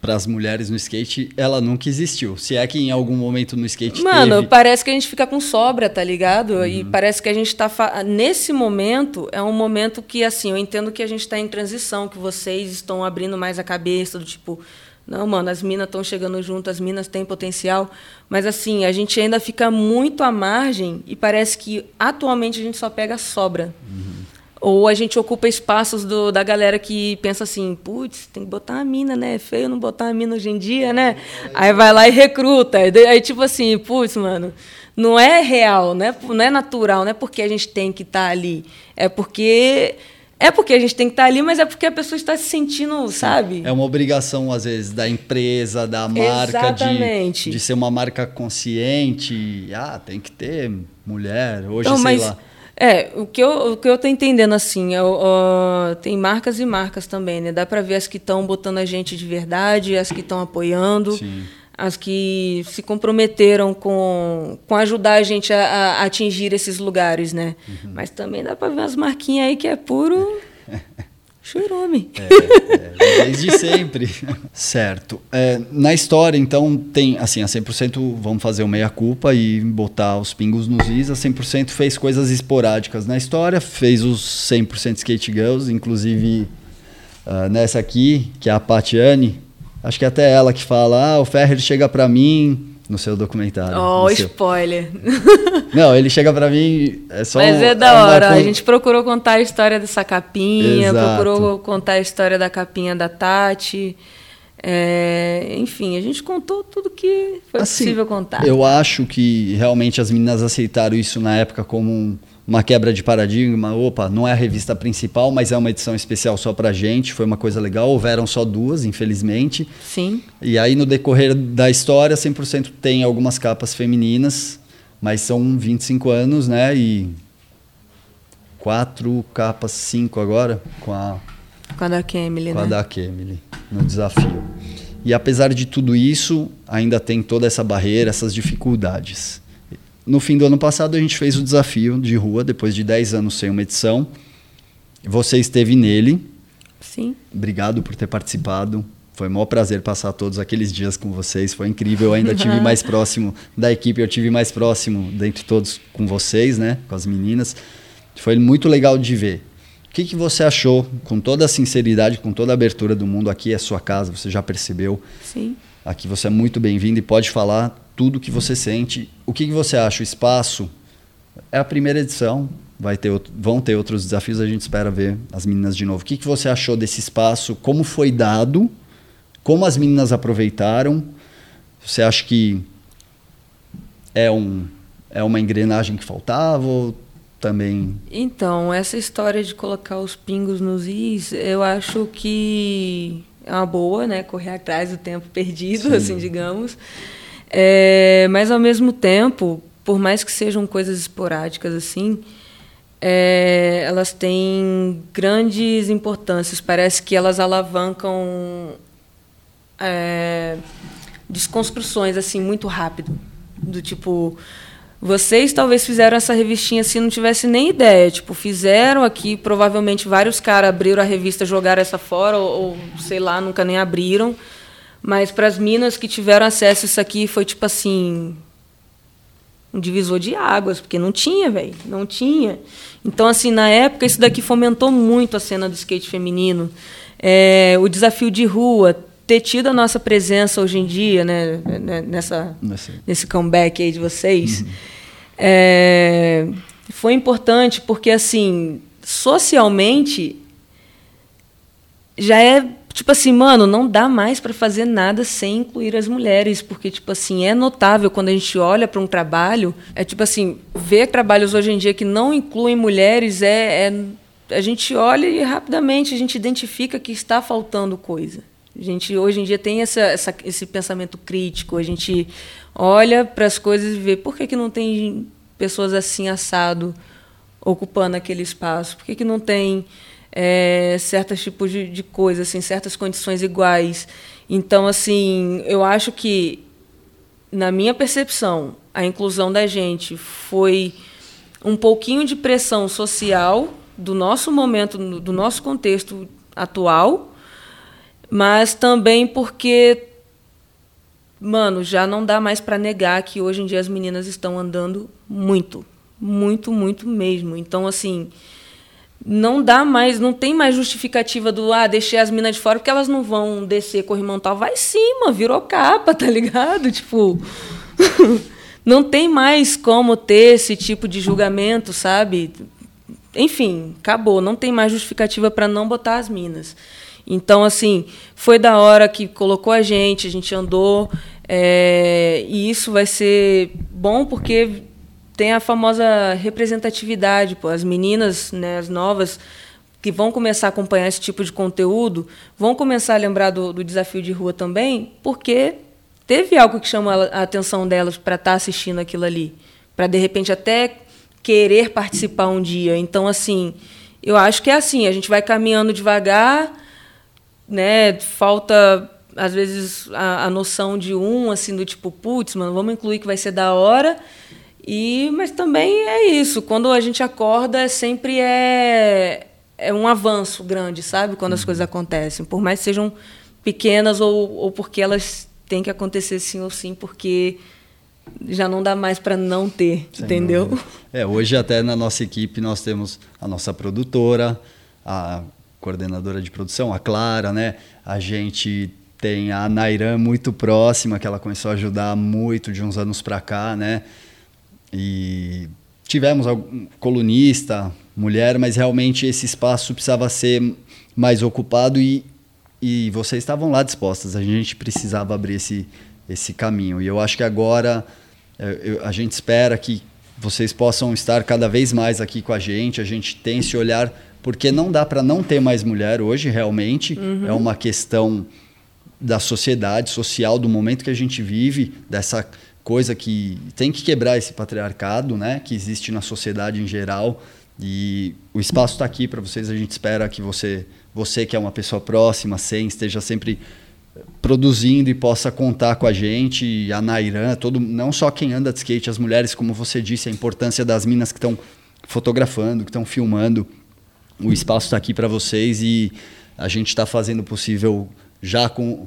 para as mulheres no skate, ela nunca existiu. Se é que em algum momento no skate Mano, teve... parece que a gente fica com sobra, tá ligado? Uhum. E parece que a gente está fa... nesse momento é um momento que assim, eu entendo que a gente está em transição, que vocês estão abrindo mais a cabeça do tipo, não, mano, as minas estão chegando junto, as minas têm potencial, mas assim, a gente ainda fica muito à margem e parece que atualmente a gente só pega sobra. Uhum. Ou a gente ocupa espaços do, da galera que pensa assim, putz, tem que botar uma mina, né? É feio não botar uma mina hoje em dia, né? Aí vai lá e recruta. Aí, tipo assim, putz, mano, não é real, né? não é natural, não é porque a gente tem que estar tá ali. É porque. É porque a gente tem que estar tá ali, mas é porque a pessoa está se sentindo, sabe? É uma obrigação, às vezes, da empresa, da marca, de, de ser uma marca consciente. Ah, tem que ter mulher, hoje, então, sei mas, lá é, o que eu, o que eu tô entendendo, assim, é, tem marcas e marcas também, né? Dá para ver as que estão botando a gente de verdade, as que estão apoiando, Sim. As que se comprometeram com, com ajudar a gente a, a atingir esses lugares, né? Uhum. Mas também dá para ver umas marquinhas aí que é puro... (laughs) Churume. É, é, desde sempre. (laughs) certo. É, na história, então, tem, assim, a 100% vamos fazer o meia-culpa e botar os pingos nos is. A 100% fez coisas esporádicas na história, fez os 100% Skate Girls, inclusive uh, nessa aqui, que é a Patiane. Acho que é até ela que fala: ah, o Ferrer chega para mim no seu documentário. Oh, spoiler. (laughs) Não, ele chega para mim, é só Mas é da hora, a gente procurou contar a história dessa capinha, Exato. procurou contar a história da capinha da Tati. É, enfim, a gente contou tudo que foi assim, possível contar. Eu acho que realmente as meninas aceitaram isso na época como um, uma quebra de paradigma. Opa, não é a revista principal, mas é uma edição especial só pra gente. Foi uma coisa legal. Houveram só duas, infelizmente. Sim. E aí, no decorrer da história, 100% tem algumas capas femininas, mas são 25 anos, né? E quatro capas, cinco agora, com a. Com a da Kemily, com né? a da Kemily, no desafio. E apesar de tudo isso, ainda tem toda essa barreira, essas dificuldades. No fim do ano passado, a gente fez o desafio de rua, depois de 10 anos sem uma edição. Você esteve nele. Sim. Obrigado por ter participado. Foi um maior prazer passar todos aqueles dias com vocês. Foi incrível. Eu ainda tive mais (laughs) próximo da equipe, eu tive mais próximo dentre todos com vocês, né? Com as meninas. Foi muito legal de ver. O que, que você achou, com toda a sinceridade, com toda a abertura do mundo? Aqui é sua casa, você já percebeu. Sim. Aqui você é muito bem-vindo e pode falar tudo que você sente. O que, que você acha? O espaço é a primeira edição, vai ter vão ter outros desafios, a gente espera ver as meninas de novo. O que, que você achou desse espaço? Como foi dado? Como as meninas aproveitaram? Você acha que é, um, é uma engrenagem que faltava ou também... Então, essa história de colocar os pingos nos is, eu acho que é uma boa, né? Correr atrás do tempo perdido, Sim. assim, digamos. É, mas, ao mesmo tempo, por mais que sejam coisas esporádicas assim, é, elas têm grandes importâncias. Parece que elas alavancam é, desconstruções assim muito rápido. Do tipo, vocês talvez fizeram essa revistinha assim, não tivesse nem ideia. Tipo, fizeram aqui, provavelmente vários caras abriram a revista, jogaram essa fora, ou, ou sei lá, nunca nem abriram. Mas para as minas que tiveram acesso a isso aqui foi tipo assim, um divisor de águas, porque não tinha, velho, não tinha. Então, assim, na época, isso daqui fomentou muito a cena do skate feminino. É, o desafio de rua, ter tido a nossa presença hoje em dia, né, né nessa, nesse comeback aí de vocês, uhum. é, foi importante porque, assim, socialmente, já é tipo assim, mano, não dá mais para fazer nada sem incluir as mulheres, porque tipo assim, é notável quando a gente olha para um trabalho, é tipo assim, ver trabalhos hoje em dia que não incluem mulheres é, é a gente olha e rapidamente a gente identifica que está faltando coisa. A gente hoje em dia tem essa, essa esse pensamento crítico, a gente olha para as coisas e vê por que, que não tem pessoas assim assado ocupando aquele espaço, por que, que não tem é, certos tipos de, de coisas, assim, certas condições iguais. Então, assim, eu acho que, na minha percepção, a inclusão da gente foi um pouquinho de pressão social do nosso momento, do nosso contexto atual, mas também porque, mano, já não dá mais para negar que hoje em dia as meninas estão andando muito, muito, muito mesmo. Então, assim, não dá mais, não tem mais justificativa do ah, deixei as minas de fora porque elas não vão descer corrimontal. Vai sim, virou capa, tá ligado? (laughs) Tipo, não tem mais como ter esse tipo de julgamento, sabe? Enfim, acabou, não tem mais justificativa para não botar as minas. Então, assim, foi da hora que colocou a gente, a gente andou, é, e isso vai ser bom porque tem a famosa representatividade, pô, as meninas, né, as novas que vão começar a acompanhar esse tipo de conteúdo, vão começar a lembrar do, do desafio de rua também, porque teve algo que chamou a atenção delas para estar tá assistindo aquilo ali, para de repente até querer participar um dia. Então, assim, eu acho que é assim, a gente vai caminhando devagar, né? Falta às vezes a, a noção de um, assim, do tipo, putz, mano, vamos incluir que vai ser da hora. E, mas também é isso. Quando a gente acorda, sempre é, é um avanço grande, sabe? Quando as uhum. coisas acontecem. Por mais que sejam pequenas ou, ou porque elas têm que acontecer sim ou sim, porque já não dá mais para não ter, Sem entendeu? Dúvida. É, hoje até na nossa equipe nós temos a nossa produtora, a coordenadora de produção, a Clara, né? A gente tem a Nairan muito próxima, que ela começou a ajudar muito de uns anos para cá, né? E tivemos algum colunista, mulher, mas realmente esse espaço precisava ser mais ocupado e, e vocês estavam lá dispostas. A gente precisava abrir esse, esse caminho. E eu acho que agora é, eu, a gente espera que vocês possam estar cada vez mais aqui com a gente. A gente tem esse olhar, porque não dá para não ter mais mulher hoje, realmente. Uhum. É uma questão da sociedade, social, do momento que a gente vive, dessa coisa que tem que quebrar esse patriarcado, né, que existe na sociedade em geral. E o espaço está aqui para vocês. A gente espera que você, você que é uma pessoa próxima, sem esteja sempre produzindo e possa contar com a gente, a Nairan, todo, não só quem anda de skate, as mulheres, como você disse, a importância das minas que estão fotografando, que estão filmando. O espaço está aqui para vocês e a gente está fazendo o possível já com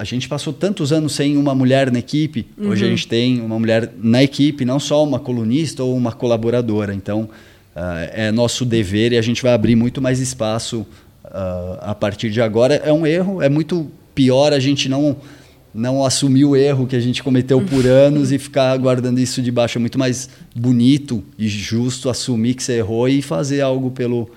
a gente passou tantos anos sem uma mulher na equipe, uhum. hoje a gente tem uma mulher na equipe, não só uma colunista ou uma colaboradora. Então, uh, é nosso dever e a gente vai abrir muito mais espaço uh, a partir de agora. É um erro, é muito pior a gente não não assumir o erro que a gente cometeu por (laughs) anos e ficar guardando isso debaixo. É muito mais bonito e justo assumir que você errou e fazer algo pelo,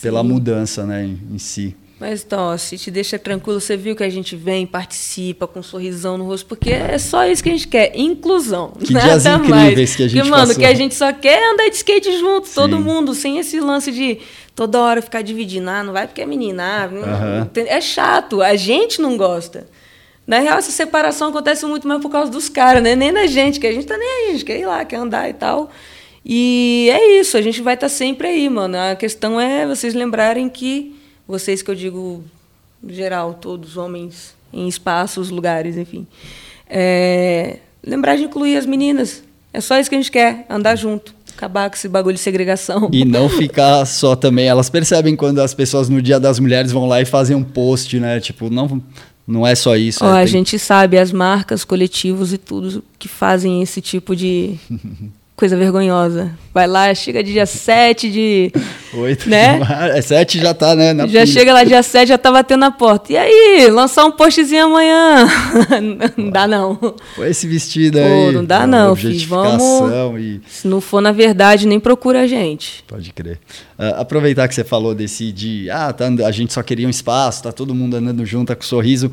pela mudança né, em, em si. Mas, então, se te deixa tranquilo, você viu que a gente vem, participa com um sorrisão no rosto, porque é só isso que a gente quer, inclusão. Que nada dias incríveis mais. que a gente Porque, mano, passou. que a gente só quer andar de skate junto, Sim. todo mundo, sem esse lance de toda hora ficar dividindo. Ah, não vai porque é menina. Ah, É chato, a gente não gosta. Na real, essa separação acontece muito mais por causa dos caras, né? Nem da gente, que a gente tá nem a gente quer ir lá, quer andar e tal. E é isso, a gente vai estar tá sempre aí, mano. A questão é vocês lembrarem que vocês que eu digo geral, todos homens em espaços, lugares, enfim. É, lembrar de incluir as meninas. É só isso que a gente quer, andar junto. Acabar com esse bagulho de segregação. E não ficar só também. Elas percebem quando as pessoas no Dia das Mulheres vão lá e fazem um post, né? Tipo, não, não é só isso. Ó, é, a tem... gente sabe as marcas, coletivos e tudo que fazem esse tipo de (laughs) coisa vergonhosa. Vai lá, chega dia (laughs) 7 de. 8 né? de março. É 7 já tá, né? já pilha. chega lá dia 7, já tá batendo na porta. E aí, lançar um postzinho amanhã? (laughs) não dá não. Foi esse vestido aí. Pô, não dá não, filho. Vamos. E... Se não for na verdade, nem procura a gente. Pode crer. Uh, aproveitar que você falou desse de. Ah, tá, a gente só queria um espaço, tá todo mundo andando junto, tá com sorriso.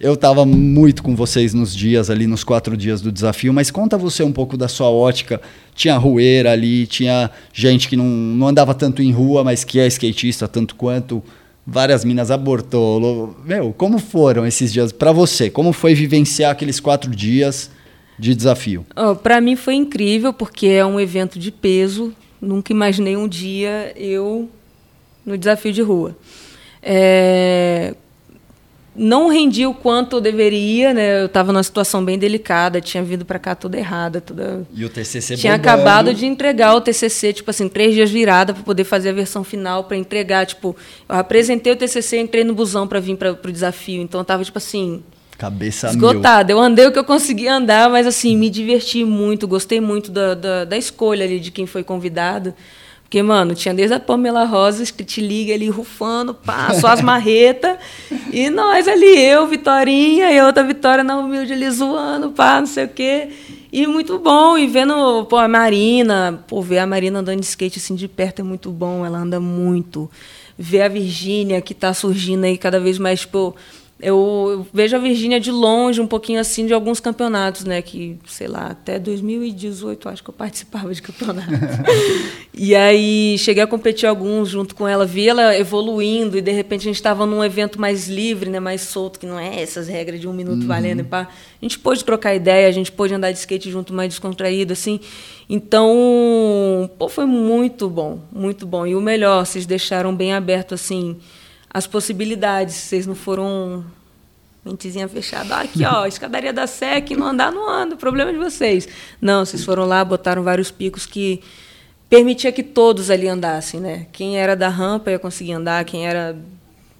Eu estava muito com vocês nos dias ali, nos quatro dias do desafio, mas conta você um pouco da sua ótica. Tinha rueira ali, tinha gente que não, não andava tanto em rua, mas que é skatista tanto quanto. Várias minas abortou. Meu, como foram esses dias para você? Como foi vivenciar aqueles quatro dias de desafio? Oh, para mim foi incrível, porque é um evento de peso. Nunca imaginei um dia eu no desafio de rua. É, não rendi o quanto eu deveria, né? Eu estava numa situação bem delicada, tinha vindo para cá toda errada, toda. E o TCC Tinha bombando. acabado de entregar o TCC, tipo assim, três dias virada para poder fazer a versão final para entregar, tipo, eu apresentei o TCC, entrei no busão para vir para o desafio, então eu tava tipo assim, cabeça esgotada. Eu andei o que eu consegui andar, mas assim me diverti muito, gostei muito da, da, da escolha ali de quem foi convidado. Porque, mano, tinha desde a Pamela Rosas que te liga ali rufando, pá, só as marretas. e nós ali, eu, Vitorinha, e outra Vitória na humilde ali zoando, pá, não sei o quê. E muito bom. E vendo pô, a Marina, pô, ver a Marina andando de skate assim de perto é muito bom, ela anda muito. Ver a Virgínia que está surgindo aí cada vez mais, tipo eu, vejo a Virgínia de longe, um pouquinho assim, de alguns campeonatos, né? Que, sei lá, até 2018 acho que eu participava de campeonatos. (laughs) e aí cheguei a competir alguns junto com ela, vi ela evoluindo e de repente a gente estava num evento mais livre, né? Mais solto, que não é essas regras de um minuto uhum. valendo. Pá. A gente pôde trocar ideia, a gente pôde andar de skate junto mais descontraído, assim. Então, pô, foi muito bom, muito bom. E o melhor, vocês deixaram bem aberto, assim as possibilidades. Vocês não foram mentezinha fechada. Ah, aqui, ó, (laughs) escadaria da SEC, não andar, não anda, problema de vocês. Não, vocês foram lá, botaram vários picos que permitia que todos ali andassem, né? Quem era da rampa ia conseguir andar, quem era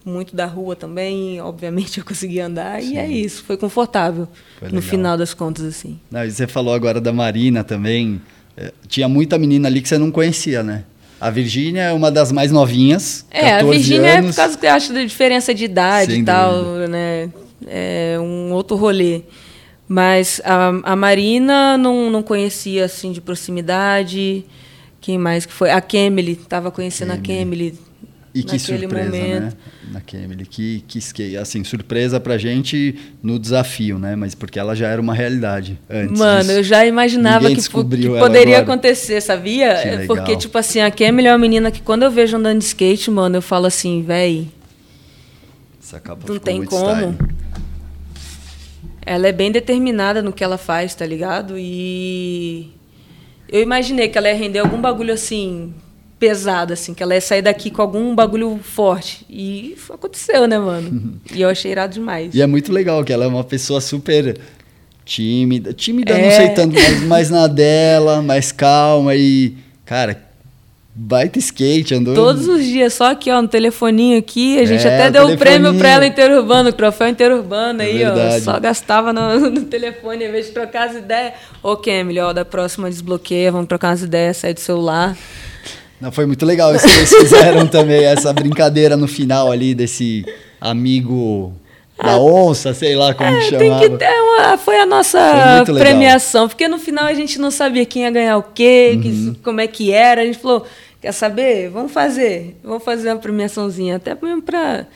muito da rua também, obviamente eu conseguia andar Sim. e é isso, foi confortável foi no final das contas assim. Não, e você falou agora da Marina também, é, tinha muita menina ali que você não conhecia, né? A Virgínia é uma das mais novinhas. É, a Virgínia é por causa que eu acho da diferença de idade Sem e tal, dúvida. né? É um outro rolê. Mas a, a Marina não, não conhecia assim de proximidade. Quem mais que foi? A Kemily, estava conhecendo Kemily. a Kemily e que surpresa, né? momento. né? Na Kemily. Que, que skate. Assim, surpresa pra gente no desafio, né? Mas porque ela já era uma realidade antes. Mano, disso. eu já imaginava que, que poderia acontecer, sabia? É porque, tipo assim, a Kemily é uma menina que quando eu vejo andando de skate, mano, eu falo assim, véi. Não tem como. Style. Ela é bem determinada no que ela faz, tá ligado? E eu imaginei que ela ia render algum bagulho assim pesada, assim, que ela ia sair daqui com algum bagulho forte. E aconteceu, né, mano? (laughs) E eu achei irado demais. E é muito legal que ela é uma pessoa super tímida. Tímida, é... não sei tanto, mas mais na dela, mais calma e. Cara, baita skate, andou. Todos os dias, só aqui, ó, no telefoninho aqui. A gente é, até deu o um prêmio pra ela interurbano, troféu interurbano é aí, verdade. ó. Só gastava no, (laughs) no telefone, em vez de trocar as ideias. Ô, Kemily, ó, da próxima desbloqueia, vamos trocar umas ideias, sair do celular. Não, foi muito legal isso que eles fizeram (laughs) também, essa brincadeira no final ali desse amigo da ah, onça, sei lá como é, que chamava. Tem que ter uma, foi a nossa foi premiação, porque no final a gente não sabia quem ia ganhar o quê, uhum. que, como é que era. A gente falou, quer saber? Vamos fazer, vamos fazer uma premiaçãozinha, até mesmo para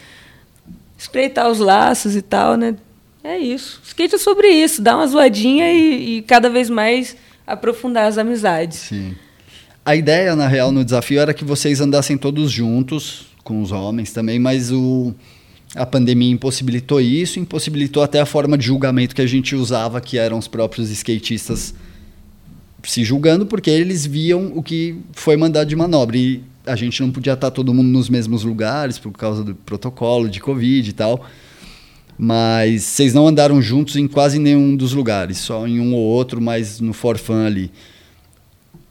espreitar os laços e tal, né? É isso. Skate é sobre isso, dar uma zoadinha e, e cada vez mais aprofundar as amizades. Sim. A ideia, na real, no desafio era que vocês andassem todos juntos, com os homens também, mas o, a pandemia impossibilitou isso, impossibilitou até a forma de julgamento que a gente usava, que eram os próprios skatistas se julgando, porque eles viam o que foi mandado de manobra. E a gente não podia estar todo mundo nos mesmos lugares por causa do protocolo de Covid e tal. Mas vocês não andaram juntos em quase nenhum dos lugares, só em um ou outro, mas no forfã ali.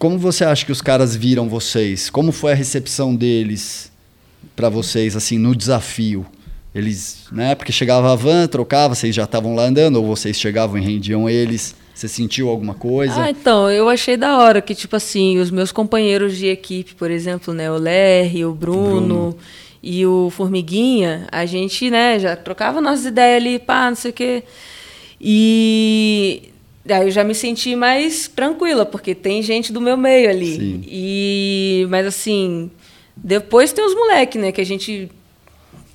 Como você acha que os caras viram vocês? Como foi a recepção deles para vocês, assim, no desafio? Eles, né? Porque chegava a van, trocava, vocês já estavam lá andando, ou vocês chegavam e rendiam eles. Você sentiu alguma coisa? Ah, então, eu achei da hora que, tipo assim, os meus companheiros de equipe, por exemplo, né, o Lerry, o Bruno, Bruno, e o Formiguinha, a gente, né, já trocava nossas ideias ali, pá, não sei o quê. E Aí eu já me senti mais tranquila, porque tem gente do meu meio ali. Sim. E, mas assim, depois tem os moleques, né? Que a gente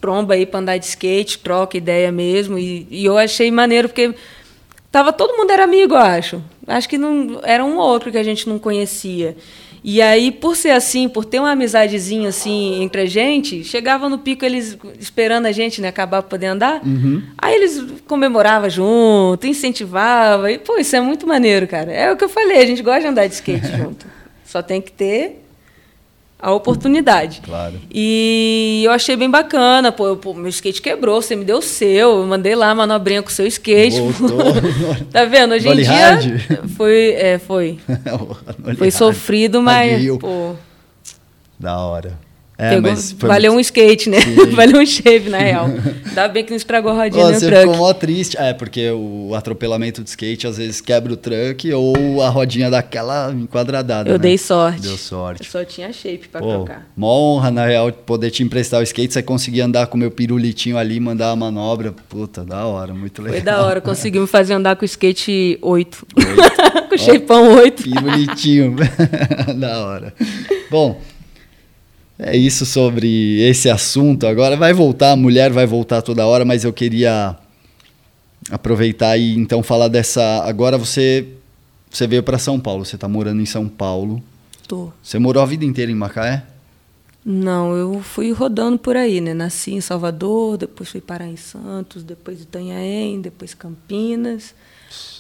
tromba aí pra andar de skate, troca ideia mesmo. E, e, eu achei maneiro, porque tava todo mundo era amigo, eu acho. Acho que não era um ou outro que a gente não conhecia. E aí, por ser assim, por ter uma amizadezinha assim entre a gente, chegava no pico eles esperando a gente, né, acabar para poder andar. Uhum. Aí eles comemoravam junto, incentivavam. E, pô, isso é muito maneiro, cara. É o que eu falei, a gente gosta de andar de skate (laughs) junto. Só tem que ter a oportunidade. Claro. E eu achei bem bacana. Pô, eu, pô, meu skate quebrou, você me deu o seu. Eu mandei lá a manobrinha com o seu skate. (laughs) tá vendo? Hoje em dia. Hard? Foi. É, foi. (laughs) foi sofrido, mas. Pô, da hora. É, Pegou, valeu muito... um skate, né? (laughs) valeu um shave, na real. Ainda bem que não estragou a rodinha oh, no você truck. ficou mó triste. É, porque o atropelamento de skate às vezes quebra o truck ou a rodinha daquela enquadradada. Eu né? dei sorte. Deu sorte. Eu só tinha shape pra Pô, trocar. Mó honra, na real, poder te emprestar o skate. Você conseguir andar com o meu pirulitinho ali, mandar a manobra. Puta, da hora, muito legal. Foi da hora. Conseguimos fazer andar com o skate 8. 8. (laughs) com o shapeão 8. Pirulitinho. (laughs) da hora. Bom. É isso sobre esse assunto. Agora vai voltar, a mulher vai voltar toda hora, mas eu queria aproveitar e então falar dessa. Agora você você veio para São Paulo, você está morando em São Paulo. Tô. Você morou a vida inteira em Macaé? Não, eu fui rodando por aí, né? Nasci em Salvador, depois fui parar em Santos, depois Itanhaém, depois Campinas.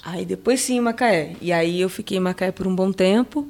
Aí depois sim em Macaé. E aí eu fiquei em Macaé por um bom tempo.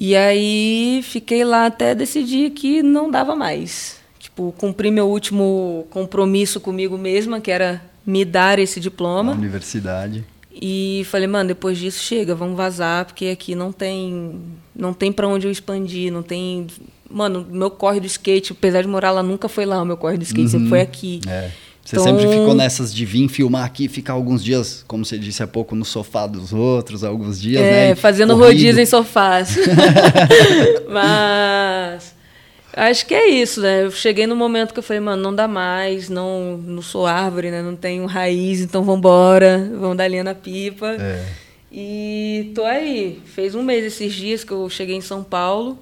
E aí fiquei lá até decidir que não dava mais. Tipo, cumpri meu último compromisso comigo mesma, que era me dar esse diploma. Na universidade. E falei, mano, depois disso chega, vamos vazar, porque aqui não tem não tem para onde eu expandir, não tem, mano, meu corre do skate, apesar de morar lá, nunca foi lá o meu corre do skate, uhum. sempre foi aqui. É. Você então... sempre ficou nessas de vir filmar aqui, ficar alguns dias, como você disse há pouco, no sofá dos outros, alguns dias, é, né? fazendo Corrido. rodízio em sofás. (laughs) (laughs) Mas acho que é isso, né? Eu cheguei no momento que eu falei, mano, não dá mais, não, não sou árvore, né? Não tenho raiz, então vamos embora, vamos dar linha na pipa. É. E tô aí. Fez um mês esses dias que eu cheguei em São Paulo.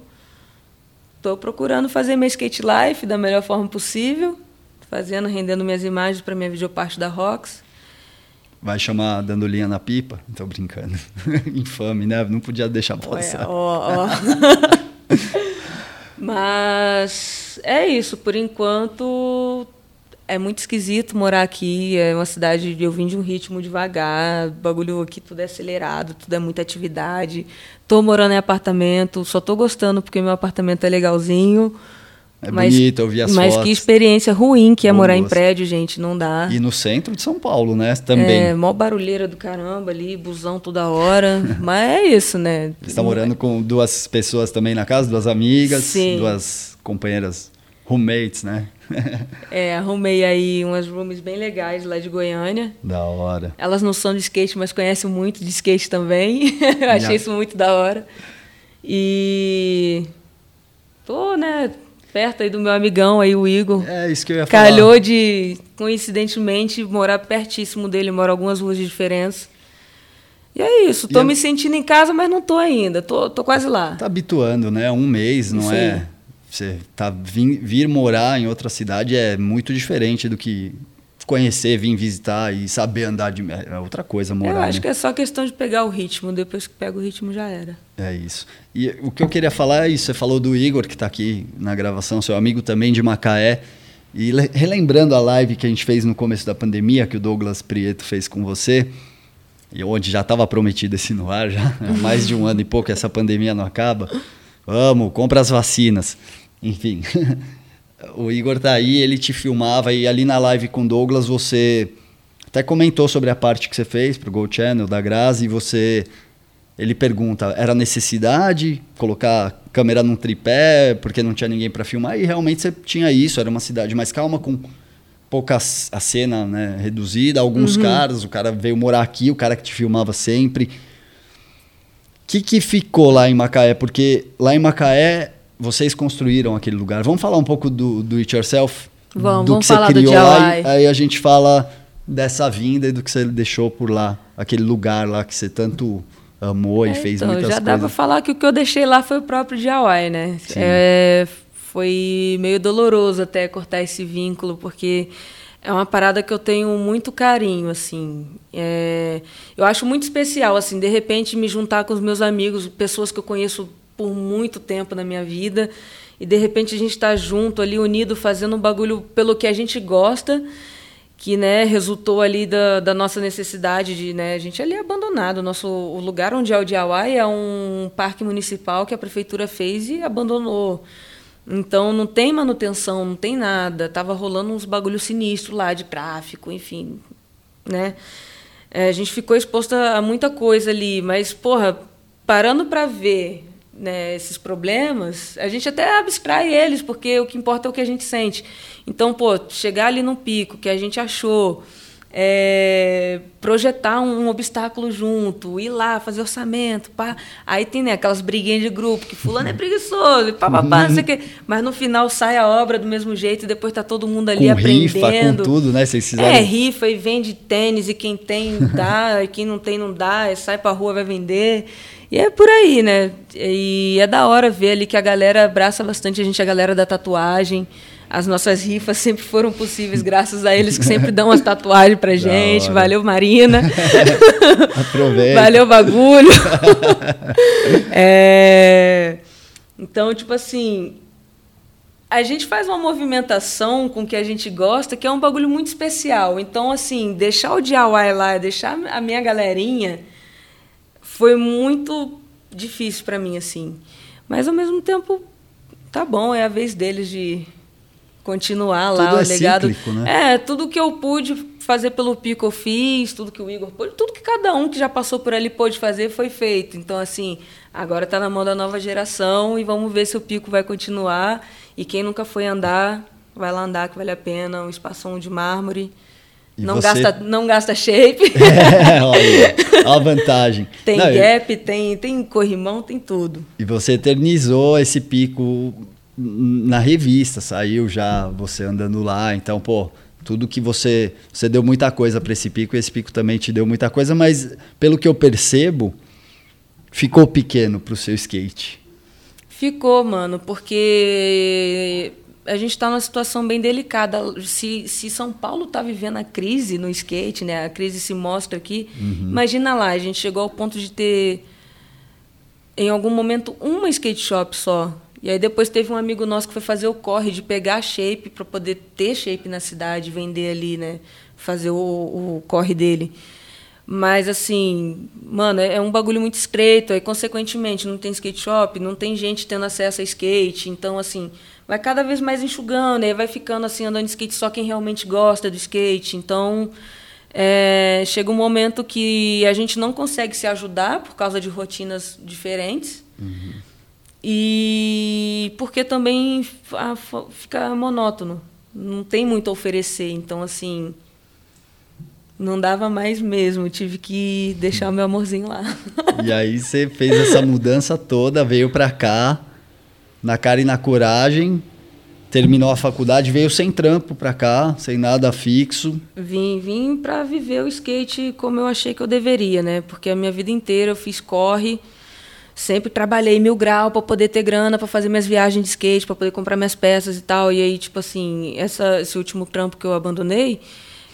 Tô procurando fazer minha skate life da melhor forma possível fazendo, rendendo minhas imagens para minha videoparte da Rox. Vai chamar dando linha na pipa? Tô brincando. (laughs) Infame, né? Não podia deixar passar. Ó, ó. (laughs) Mas é isso, por enquanto é muito esquisito morar aqui. É uma cidade. Eu vim de um ritmo devagar, bagulho aqui tudo é acelerado, tudo é muita atividade. Tô morando em apartamento, só tô gostando porque meu apartamento é legalzinho. É mas, bonito, eu vi as mas fotos. Mas que experiência ruim que é morar gosto. em prédio, gente, não dá. E no centro de São Paulo, né? Também. É, mó barulheira do caramba ali, busão toda hora. (laughs) mas é isso, né? Você está morando com duas pessoas também na casa, duas amigas, Sim. duas companheiras, roommates, né? (laughs) é, arrumei aí umas rooms bem legais lá de Goiânia. Da hora. Elas não são de skate, mas conhecem muito de skate também. (laughs) Achei isso muito da hora. E tô, né, perto aí do meu amigão aí, o Igor. É, isso que eu ia falar. Calhou de, coincidentemente, morar pertíssimo dele, mora algumas ruas de diferença. E é isso, tô e me sentindo em casa, mas não tô ainda, tô, tô quase lá. Tá habituando, né? Um mês, não Sim. é? Você tá vir, vir morar em outra cidade é muito diferente do que conhecer, vir visitar e saber andar de é outra coisa morar. Eu acho né? que é só questão de pegar o ritmo. Depois que pega o ritmo já era. É isso. E o que eu queria falar é isso. Você falou do Igor que está aqui na gravação, seu amigo também de Macaé. E relembrando a live que a gente fez no começo da pandemia, que o Douglas Prieto fez com você, e onde já estava prometido esse no ar, já há (laughs) mais de um ano e pouco, essa pandemia não acaba. Vamos, compra as vacinas. Enfim, (laughs) o Igor tá aí, ele te filmava e ali na live com Douglas você até comentou sobre a parte que você fez pro Go Channel da Grazi e você ele pergunta, era necessidade colocar câmera num tripé porque não tinha ninguém para filmar e realmente você tinha isso, era uma cidade mais calma com pouca a cena né, reduzida, alguns uhum. caras, o cara veio morar aqui, o cara que te filmava sempre. O que, que ficou lá em Macaé? Porque lá em Macaé vocês construíram aquele lugar. Vamos falar um pouco do, do It Yourself? Vamos, do vamos que falar você criou do lá. Aí a gente fala dessa vinda e do que você deixou por lá. Aquele lugar lá que você tanto amou é, e fez então, muitas já coisas. Já dá pra falar que o que eu deixei lá foi o próprio DIY, né? É, foi meio doloroso até cortar esse vínculo, porque é uma parada que eu tenho muito carinho, assim. É, eu acho muito especial, assim, de repente me juntar com os meus amigos, pessoas que eu conheço por muito tempo na minha vida, e de repente a gente está junto ali, unido, fazendo um bagulho pelo que a gente gosta, que né, resultou ali da, da nossa necessidade de né, a gente ali é abandonado. O nosso o lugar onde é o Diawai é um parque municipal que a prefeitura fez e abandonou. Então não tem manutenção, não tem nada. Tava rolando uns bagulho sinistro lá de tráfico, enfim, né? É, a gente ficou exposta a muita coisa ali, mas porra, parando para ver né, esses problemas, a gente até abstrai eles, porque o que importa é o que a gente sente. Então, pô, chegar ali no pico que a gente achou, é, projetar um, um, obstáculo junto, ir lá, fazer orçamento, pá. Aí tem né, aquelas briguinhas de grupo, que fulano é preguiçoso, pá, pá, pá, não sei o quê. Mas no final sai a obra do mesmo jeito e depois tá todo mundo ali com aprendendo. Rifa, com tudo, né? Vocês fizeram... É, rifa e vende tênis, e quem tem dá, e quem não tem não dá, sai pra rua vai vender. E é por aí, né? E é da hora ver ali que a galera abraça bastante a gente, a galera da tatuagem. As nossas rifas sempre foram possíveis graças a eles que sempre dão as tatuagens pra (laughs) gente. Valeu, Marina. (laughs) Aproveita. Valeu, bagulho. (laughs) é... Então, tipo assim, a gente faz uma movimentação com que a gente gosta, que é um bagulho muito especial. Então, assim, deixar o DIY lá, deixar a minha galerinha, foi muito difícil para mim, assim. Mas, ao mesmo tempo, tá bom, é a vez deles de continuar lá tudo o é legado. Cíclico, né? É, tudo que eu pude fazer pelo Pico eu fiz, tudo que o Igor pôde, tudo que cada um que já passou por ali pôde fazer foi feito. Então, assim, agora está na mão da nova geração e vamos ver se o Pico vai continuar. E quem nunca foi andar, vai lá andar, que vale a pena. Um espação de mármore. Não, você... gasta, não gasta shape. (laughs) É, olha, a vantagem. (laughs) tem não, gap, eu... tem, tem corrimão, tem tudo. E você eternizou esse pico na revista, saiu já você andando lá, então, pô, tudo que você você deu muita coisa para esse pico e esse pico também te deu muita coisa, mas pelo que eu percebo, ficou pequeno pro seu skate. Ficou, mano, porque a gente está numa situação bem delicada. Se, se São Paulo está vivendo a crise no skate, né? A crise se mostra aqui. Uhum. Imagina lá, a gente chegou ao ponto de ter, em algum momento, uma skate shop só e aí depois teve um amigo nosso que foi fazer o corre de pegar shape para poder ter shape na cidade, vender ali, né? Fazer o, o corre dele. Mas assim, mano, é, é um bagulho muito estreito, aí consequentemente não tem skate shop, não tem gente tendo acesso a skate, então assim, vai cada vez mais enxugando, aí vai ficando assim andando de skate só quem realmente gosta do skate. Então, é, chega um momento que a gente não consegue se ajudar por causa de rotinas diferentes. Uhum. E porque também fica monótono, não tem muito a oferecer. Então, assim, não dava mais mesmo, tive que deixar o meu amorzinho lá. E aí você fez essa mudança toda, veio para cá, na cara e na coragem, terminou a faculdade, veio sem trampo para cá, sem nada fixo. Vim, vim para viver o skate como eu achei que eu deveria, né? Porque a minha vida inteira eu fiz corre, sempre trabalhei mil grau para poder ter grana para fazer minhas viagens de skate, para poder comprar minhas peças e tal. E aí, tipo assim, essa, esse último trampo que eu abandonei,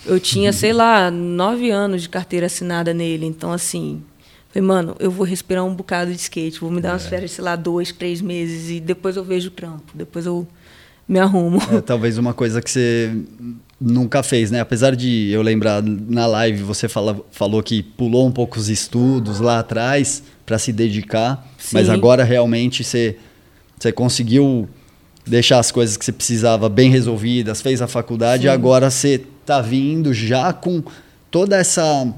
eu tinha, uhum. sei lá, nove anos de carteira assinada nele. Então, assim, falei, mano, eu vou respirar um bocado de skate, vou me dar é. umas férias, sei lá, dois, três meses e depois eu vejo o trampo. Depois eu me arrumo. É, talvez uma coisa que você nunca fez, né? Apesar de eu lembrar na live, você fala, falou que pulou um pouco os estudos lá atrás para se dedicar, Sim. mas agora realmente você, você conseguiu deixar as coisas que você precisava bem resolvidas, fez a faculdade Sim. e agora você tá vindo já com toda essa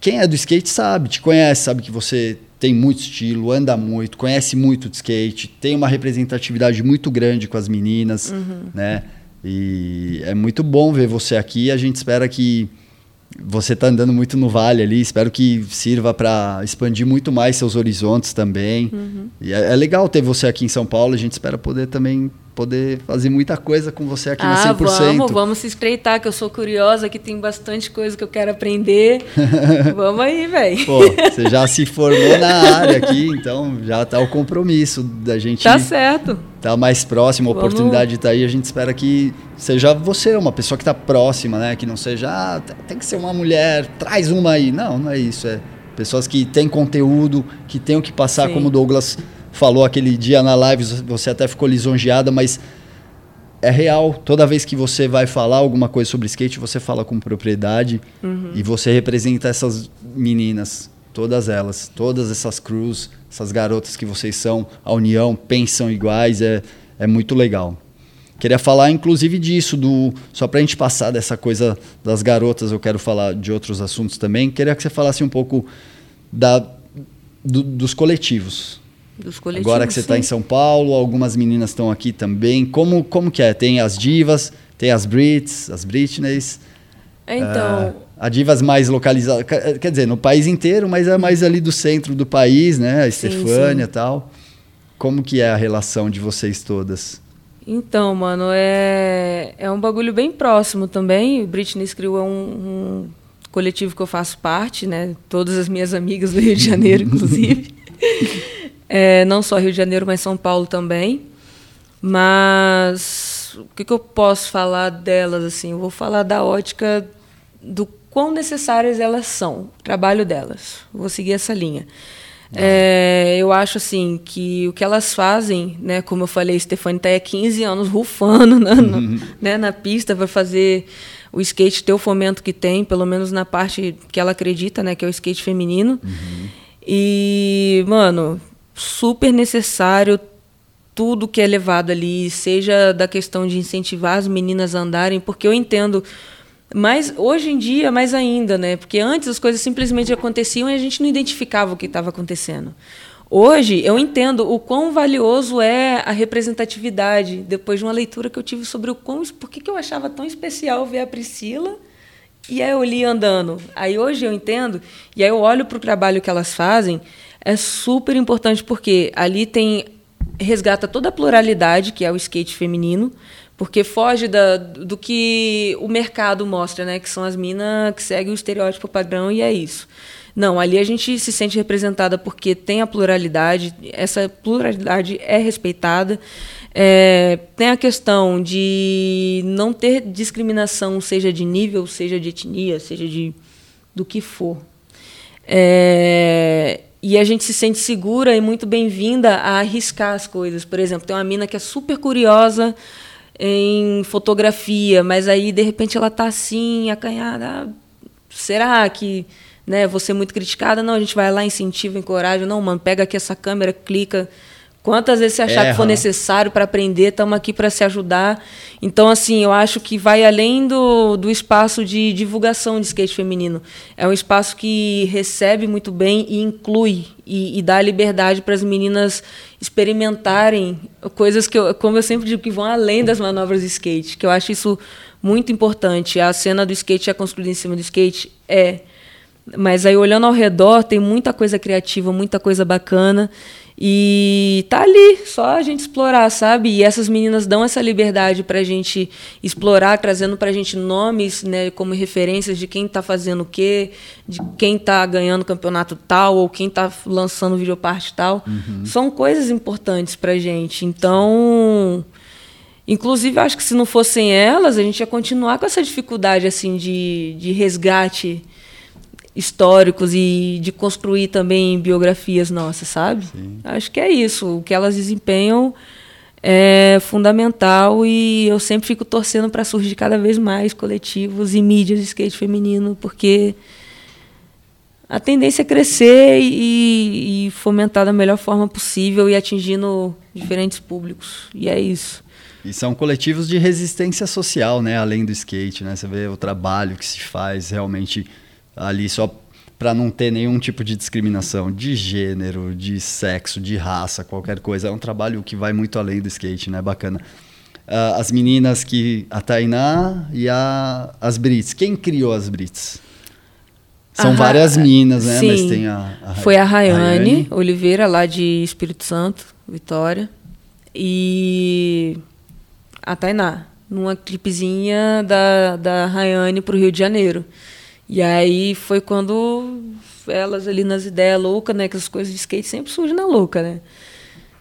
quem é do skate sabe, te conhece, sabe que você tem muito estilo, anda muito, conhece muito de skate, tem uma representatividade muito grande com as meninas, uhum. né? E é muito bom ver você aqui. A gente espera que você está andando muito no vale ali. Espero que sirva para expandir muito mais seus horizontes também. Uhum. E é, é, legal ter você aqui em São Paulo. A gente espera poder também poder fazer muita coisa com você aqui ah, no 100%. Vamos, vamos se estreitar, que eu sou curiosa, que tem bastante coisa que eu quero aprender. (laughs) vamos aí, velho. Pô, você já se formou na área aqui, então já está o compromisso da gente. Tá certo. Tá mais próximo, a oportunidade está aí. A gente espera que seja você, uma pessoa que está próxima, né? Que não seja, ah, tem que ser uma mulher, traz uma aí. Não, não é isso. É pessoas que têm conteúdo, que têm o que passar, Sim. como o Douglas falou aquele dia na live, você até ficou lisonjeada, mas é real. Toda vez que você vai falar alguma coisa sobre skate, você fala com propriedade uhum. e você representa essas meninas, todas elas, todas essas crews, essas garotas que vocês são, a união, pensam iguais, é, é muito legal. Queria falar inclusive disso, do só para a gente passar dessa coisa das garotas, eu quero falar de outros assuntos também. Queria que você falasse um pouco da, do, dos coletivos dos coletivos. Agora que você está em São Paulo, algumas meninas estão aqui também. Como, como que é? Tem as divas, tem as Brits, as Britneys. Então. Uh, a divas mais localizadas, quer dizer, no país inteiro, mas é mais ali do centro do país, né? A Estefânia e tal. Como que é a relação de vocês todas? Então, mano, é, é um bagulho bem próximo também. Britney Crew é um, um coletivo que eu faço parte, né? Todas as minhas amigas do Rio de Janeiro, (laughs) inclusive. É, não só Rio de Janeiro, mas São Paulo também. Mas o que, que eu posso falar delas? Assim, eu vou falar da ótica do quão necessárias elas são, o trabalho delas. Vou seguir essa linha. É, eu acho assim que o que elas fazem, né, como eu falei, Stefani está há 15 anos rufando (laughs) na, uhum. né, na pista para fazer o skate ter o fomento que tem, pelo menos na parte que ela acredita, né, que é o skate feminino. Uhum. E, mano, super necessário tudo que é levado ali, seja da questão de incentivar as meninas a andarem, porque eu entendo mas hoje em dia, mais ainda, né? Porque antes as coisas simplesmente aconteciam e a gente não identificava o que estava acontecendo. Hoje eu entendo o quão valioso é a representatividade, depois de uma leitura que eu tive sobre o quão, por que, que eu achava tão especial ver a Priscila e a Euli andando. Aí hoje eu entendo, e aí eu olho para o trabalho que elas fazem é super importante porque ali tem resgata toda a pluralidade que é o skate feminino, porque foge da, do que o mercado mostra, né? Que são as minas que seguem o estereótipo padrão e é isso. Não, ali a gente se sente representada porque tem a pluralidade, essa pluralidade é respeitada. É, tem a questão de não ter discriminação, seja de nível, seja de etnia, seja de do que for. É, e a gente se sente segura e muito bem-vinda a arriscar as coisas. Por exemplo, tem uma mina que é super curiosa em fotografia, mas aí de repente ela tá assim, acanhada. Ah, será que né, vou ser muito criticada? Não, a gente vai lá, incentiva, encoraja. Não, mano, pega aqui essa câmera, clica Quantas vezes você achar que for necessário para aprender, estamos aqui para se ajudar. Então, assim, eu acho que vai além do, do espaço de divulgação de skate feminino. É um espaço que recebe muito bem e inclui e, e dá liberdade para as meninas experimentarem coisas que, eu, como eu sempre digo, que vão além das manobras de skate. Que eu acho isso muito importante. A cena do skate é construída em cima do skate? É. Mas aí, olhando ao redor, tem muita coisa criativa, muita coisa bacana. E tá ali, só a gente explorar, sabe? E essas meninas dão essa liberdade pra gente explorar, trazendo pra gente nomes, né, como referências de quem tá fazendo o quê, de quem tá ganhando campeonato tal, ou quem tá lançando videoparte tal. Uhum. São coisas importantes pra gente. Então, inclusive, acho que se não fossem elas, a gente ia continuar com essa dificuldade, assim, de, de resgate históricos e de construir também biografias nossas, sabe? Sim. Acho que é isso. O que elas desempenham é fundamental e eu sempre fico torcendo para surgir cada vez mais coletivos e mídias de skate feminino, porque a tendência é crescer e, e fomentar da melhor forma possível e atingindo diferentes públicos. E é isso. E são coletivos de resistência social, né? Além do skate, né? Você vê o trabalho que se faz realmente ali só para não ter nenhum tipo de discriminação de gênero, de sexo, de raça, qualquer coisa. É um trabalho que vai muito além do skate, né? Bacana. uh, as meninas que. A Tainá e a, as Brits. Quem criou as Brits? São a várias minas, né? Sim. Mas tem a, a Foi a Rayane, Oliveira, lá de Espírito Santo, Vitória. E a Tainá, numa clipezinha da, da Rayane para o Rio de Janeiro. E aí foi quando elas ali nas ideias loucas, né? Que as coisas de skate sempre surgem na louca, né?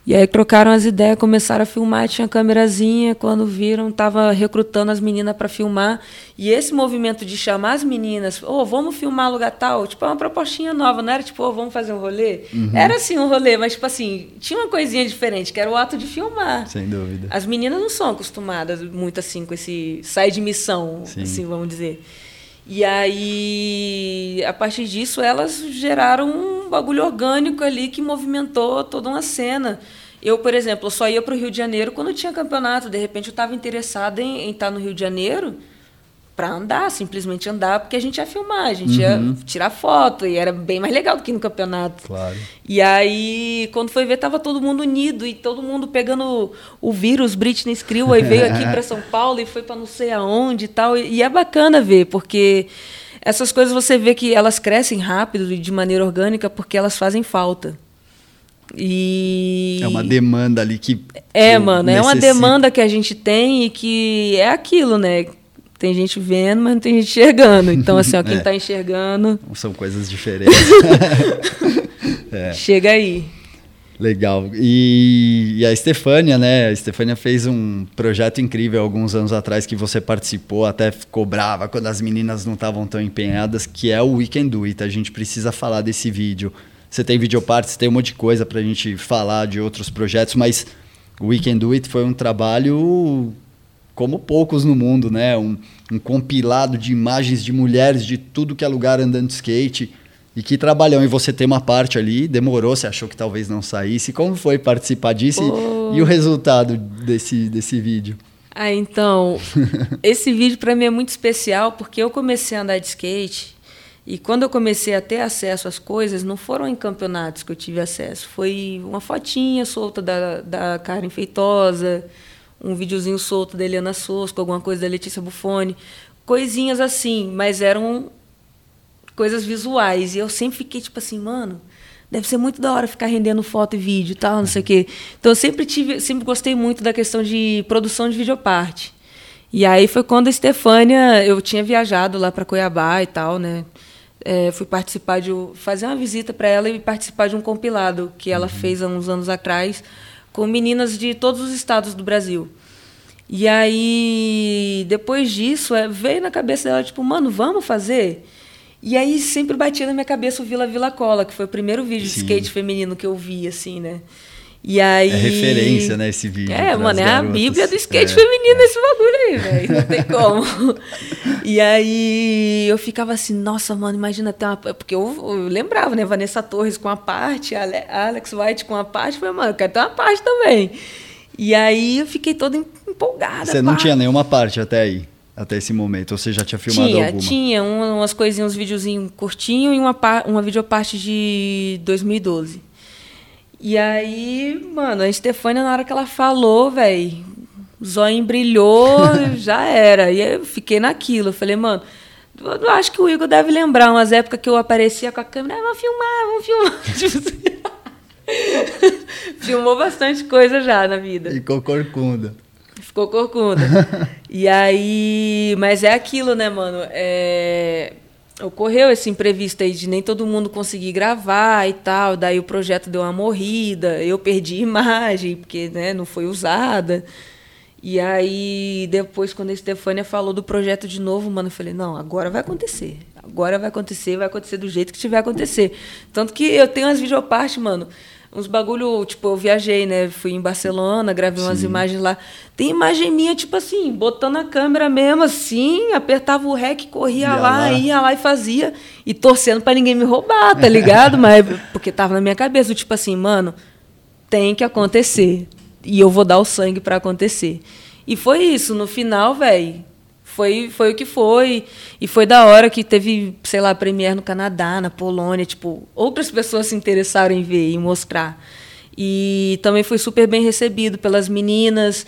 E aí trocaram as ideias, começaram a filmar, tinha câmerazinha, quando viram, tava recrutando as meninas para filmar. E esse movimento de chamar as meninas, ô, oh, vamos filmar lugar tal, tipo, é uma propostinha nova, não era tipo, oh, vamos fazer um rolê? Uhum. Era assim um rolê, mas tipo assim, tinha uma coisinha diferente, que era o ato de filmar. Sem dúvida. As meninas não são acostumadas muito assim com esse sai de missão, Sim. assim, vamos dizer. E aí, a partir disso, elas geraram um bagulho orgânico ali que movimentou toda uma cena. Eu, por exemplo, só ia para o Rio de Janeiro quando tinha campeonato. De repente, eu estava interessada em, em, estar no Rio de Janeiro para andar, simplesmente andar, porque a gente ia filmar, a gente uhum. ia tirar foto, e era bem mais legal do que no campeonato. Claro. E aí, quando foi ver, tava todo mundo unido e todo mundo pegando o vírus Britney Screw, aí veio aqui para (laughs) São Paulo e foi para não sei aonde e tal. E é bacana ver, porque essas coisas você vê que elas crescem rápido e de maneira orgânica porque elas fazem falta. E é uma demanda ali que É, mano, necessita. é uma demanda que a gente tem e que é aquilo, né? Tem gente vendo, mas não tem gente enxergando. Então, assim, ó, quem está (laughs) é. enxergando. São coisas diferentes. (laughs) é. Chega aí. Legal. E, e, a Estefânia, né? A Estefânia fez um projeto incrível alguns anos atrás que você participou, até ficou brava quando as meninas não estavam tão empenhadas, que é o Weekend Do It. A gente precisa falar desse vídeo. Você tem videopartes, tem um monte de coisa para a gente falar de outros projetos, mas o Weekend Do It foi um trabalho como poucos no mundo, né? Um, um, compilado de imagens de mulheres de tudo que é lugar andando de skate. E que trabalhão. E você tem uma parte ali, demorou, você achou que talvez não saísse. Como foi participar disso oh. e, e, o resultado desse, desse vídeo? Ah, então, (laughs) esse vídeo para mim é muito especial porque eu comecei a andar de skate e quando eu comecei a ter acesso às coisas, não foram em campeonatos que eu tive acesso. Foi uma fotinha solta da, da Karen Feitosa, um videozinho solto da Eliana Sosco, alguma coisa da Letícia Buffoni, coisinhas assim, mas eram coisas visuais. E eu sempre fiquei tipo assim, mano, deve ser muito da hora ficar rendendo foto e vídeo e tal, não sei o quê. Então eu sempre tive, sempre gostei muito da questão de produção de videoparte. E aí foi quando a Estefânia, eu tinha viajado lá para Cuiabá e tal, né? É, fui participar de fazer uma visita para ela e participar de um compilado que ela uhum. fez há uns anos atrás com meninas de todos os estados do Brasil. E aí, depois disso, é, veio na cabeça dela, tipo, mano, vamos fazer? E aí sempre batia na minha cabeça o Vila Vila Cola, que foi o primeiro vídeo Sim. de skate feminino que eu vi, assim, né? E aí... É referência, né, esse vídeo. É, mano, é garotas. a bíblia do skate é. feminino esse bagulho aí, velho. Não tem como. (laughs) e aí eu ficava assim, nossa, mano, imagina ter uma. Porque eu, eu lembrava, né? Vanessa Torres com a parte, Alex White com a parte. Falei, mano, eu quero ter uma parte também. E aí eu fiquei toda empolgada. Você não tinha nenhuma parte até aí? Até esse momento? Ou você já tinha filmado tinha, alguma? Tinha, umas coisinhas, uns videozinhos curtinhos e uma, uma videoparte de 2012. E aí, mano, a Estefânia, na hora que ela falou, velho, o zóio brilhou, (laughs) já era. E aí eu fiquei naquilo. Eu falei, mano, eu acho que o Igor deve lembrar umas épocas que eu aparecia com a câmera, ah, vamos filmar, vamos filmar. (laughs) Filmou bastante coisa já na vida. Ficou corcunda. Ficou corcunda. (laughs) e aí. Mas é aquilo, né, mano? É ocorreu esse imprevisto aí de nem todo mundo conseguir gravar e tal, daí o projeto deu uma morrida, eu perdi imagem, porque né, não foi usada. E aí, depois, quando a Estefânia falou do projeto de novo, mano, eu falei, não, agora vai acontecer. Agora vai acontecer, vai acontecer do jeito que tiver acontecer. Tanto que eu tenho as videopartes, mano, uns bagulho, tipo, eu viajei, né? Fui em Barcelona, gravei Sim. umas imagens lá. Tem imagem minha, tipo assim, botando a câmera mesmo assim, apertava o rec, corria ia lá, lá, ia lá e fazia. E torcendo para ninguém me roubar, tá ligado? (laughs) Mas porque tava na minha cabeça, tipo assim, mano, tem que acontecer. E eu vou dar o sangue para acontecer. E foi isso, no final, velho foi, foi o que foi. E foi da hora que teve, sei lá, premiere no Canadá, na Polônia. Tipo, outras pessoas se interessaram em ver e mostrar. E também foi super bem recebido pelas meninas.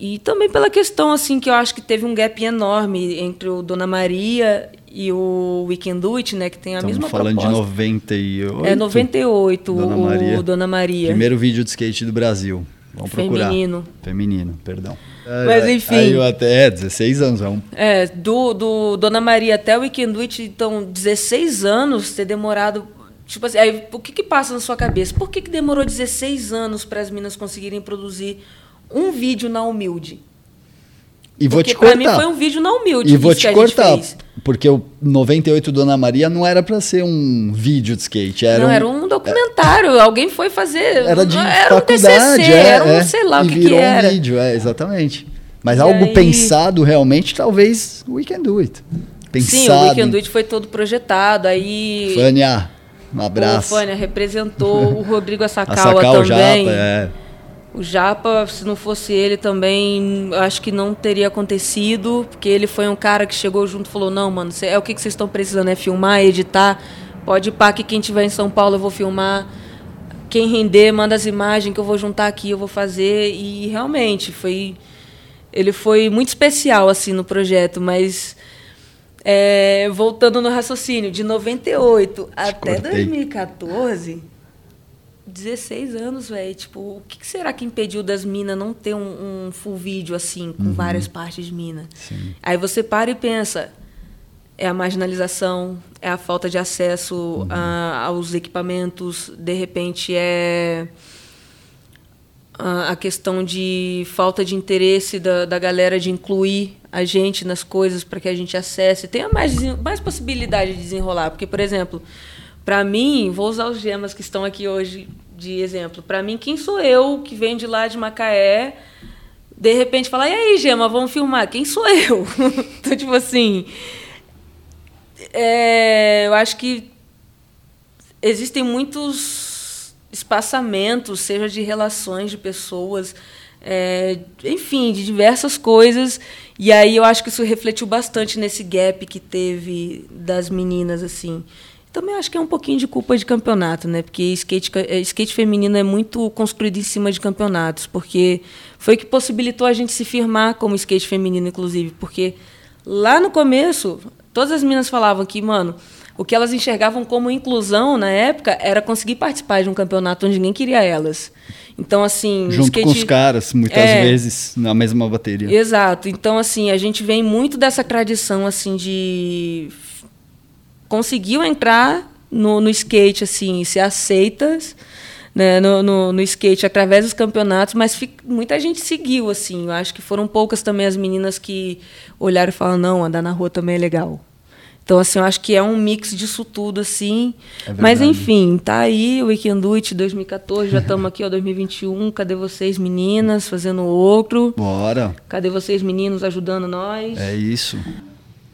e também pela questão assim que eu acho que teve um gap enorme entre o Dona Maria e o Weekend Do It, né, que tem a Estamos mesma falando proposta. de 98. É 98 Dona o Maria. Dona Maria. Primeiro vídeo de skate do Brasil. Vamos procurar. Feminino. Feminino, perdão. Mas, enfim. Aí eu até, é, 16 anos, é um É, do, do Dona Maria até o Weekend It, então, 16 anos ter demorado. Tipo assim, aí, o que que passa na sua cabeça? Por que, que demorou 16 anos para as minas conseguirem produzir um vídeo na humilde? E vou Porque te cortar. pra mim foi um vídeo na humilde. E vou te que a gente cortar, fez. Porque o 98 Dona Maria não era pra ser um vídeo de skate, era não, um, era um documentário. Alguém foi fazer. era de era um TCC, é, era um é, sei lá o que, virou que era. um vídeo, é, exatamente. Mas E algo aí- pensado realmente, talvez we can do it. Pensado. Sim, o Weekend Do It foi todo projetado. Aí Fânia, um o abraço. Fânia representou o Rodrigo a Asakawa sacar o também. Japa, é. O Japa, se não fosse ele também, acho que não teria acontecido, porque ele foi um cara que chegou junto e falou: Não, mano, cê- é o que vocês estão precisando? É filmar, editar? Pode ir pá, que quem tiver em São Paulo eu vou filmar. Quem render, manda as imagens que eu vou juntar aqui, eu vou fazer. E realmente, foi. Ele foi muito especial, assim, no projeto, mas. é, voltando no raciocínio, de 98 até cortei. 2014. 16 anos, velho. Tipo, o que será que impediu das minas não ter um, um full vídeo assim, com várias partes de mina? Sim. Aí você para e pensa. É a marginalização, é a falta de acesso a- aos equipamentos, de repente é a a questão de falta de interesse da, da galera de incluir a gente nas coisas para que a gente acesse. Tenha mais, mais possibilidade de desenrolar. Porque, por exemplo, para mim, vou usar os gemas que estão aqui hoje de exemplo. Para mim, quem sou eu que vem de lá de Macaé, de repente falar, e aí, Gema, vamos filmar? Quem sou eu? (laughs) então, tipo assim, é, eu acho que existem muitos espaçamentos, seja de relações de pessoas, é, enfim, de diversas coisas. E aí eu acho que isso refletiu bastante nesse gap que teve das meninas, assim. Também acho que é um pouquinho de culpa de campeonato, né? Porque skate, eh, skate feminino é muito construído em cima de campeonatos, porque foi o que possibilitou a gente se firmar como skate feminino, inclusive, porque lá no começo, todas as meninas falavam que, mano, o que elas enxergavam como inclusão na época era conseguir participar de um campeonato onde ninguém queria elas. Então, assim, Junto skate... com os caras, muitas É. vezes, na mesma bateria. Exato. Então, assim, a gente vem muito dessa tradição, assim, de conseguiu entrar no, no skate, assim, ser aceitas né, no, no, no skate através dos campeonatos, mas muita gente seguiu, assim. Eu acho que foram poucas também as meninas que olharam e falaram, não, andar na rua também é legal. Então, assim, eu acho que é um mix disso tudo, assim. É mas, enfim, tá aí o Weekend It 2014, já estamos (laughs) aqui, ó, 2021. Cadê vocês, meninas, fazendo outro? Bora. Cadê vocês, meninos, ajudando nós? É isso.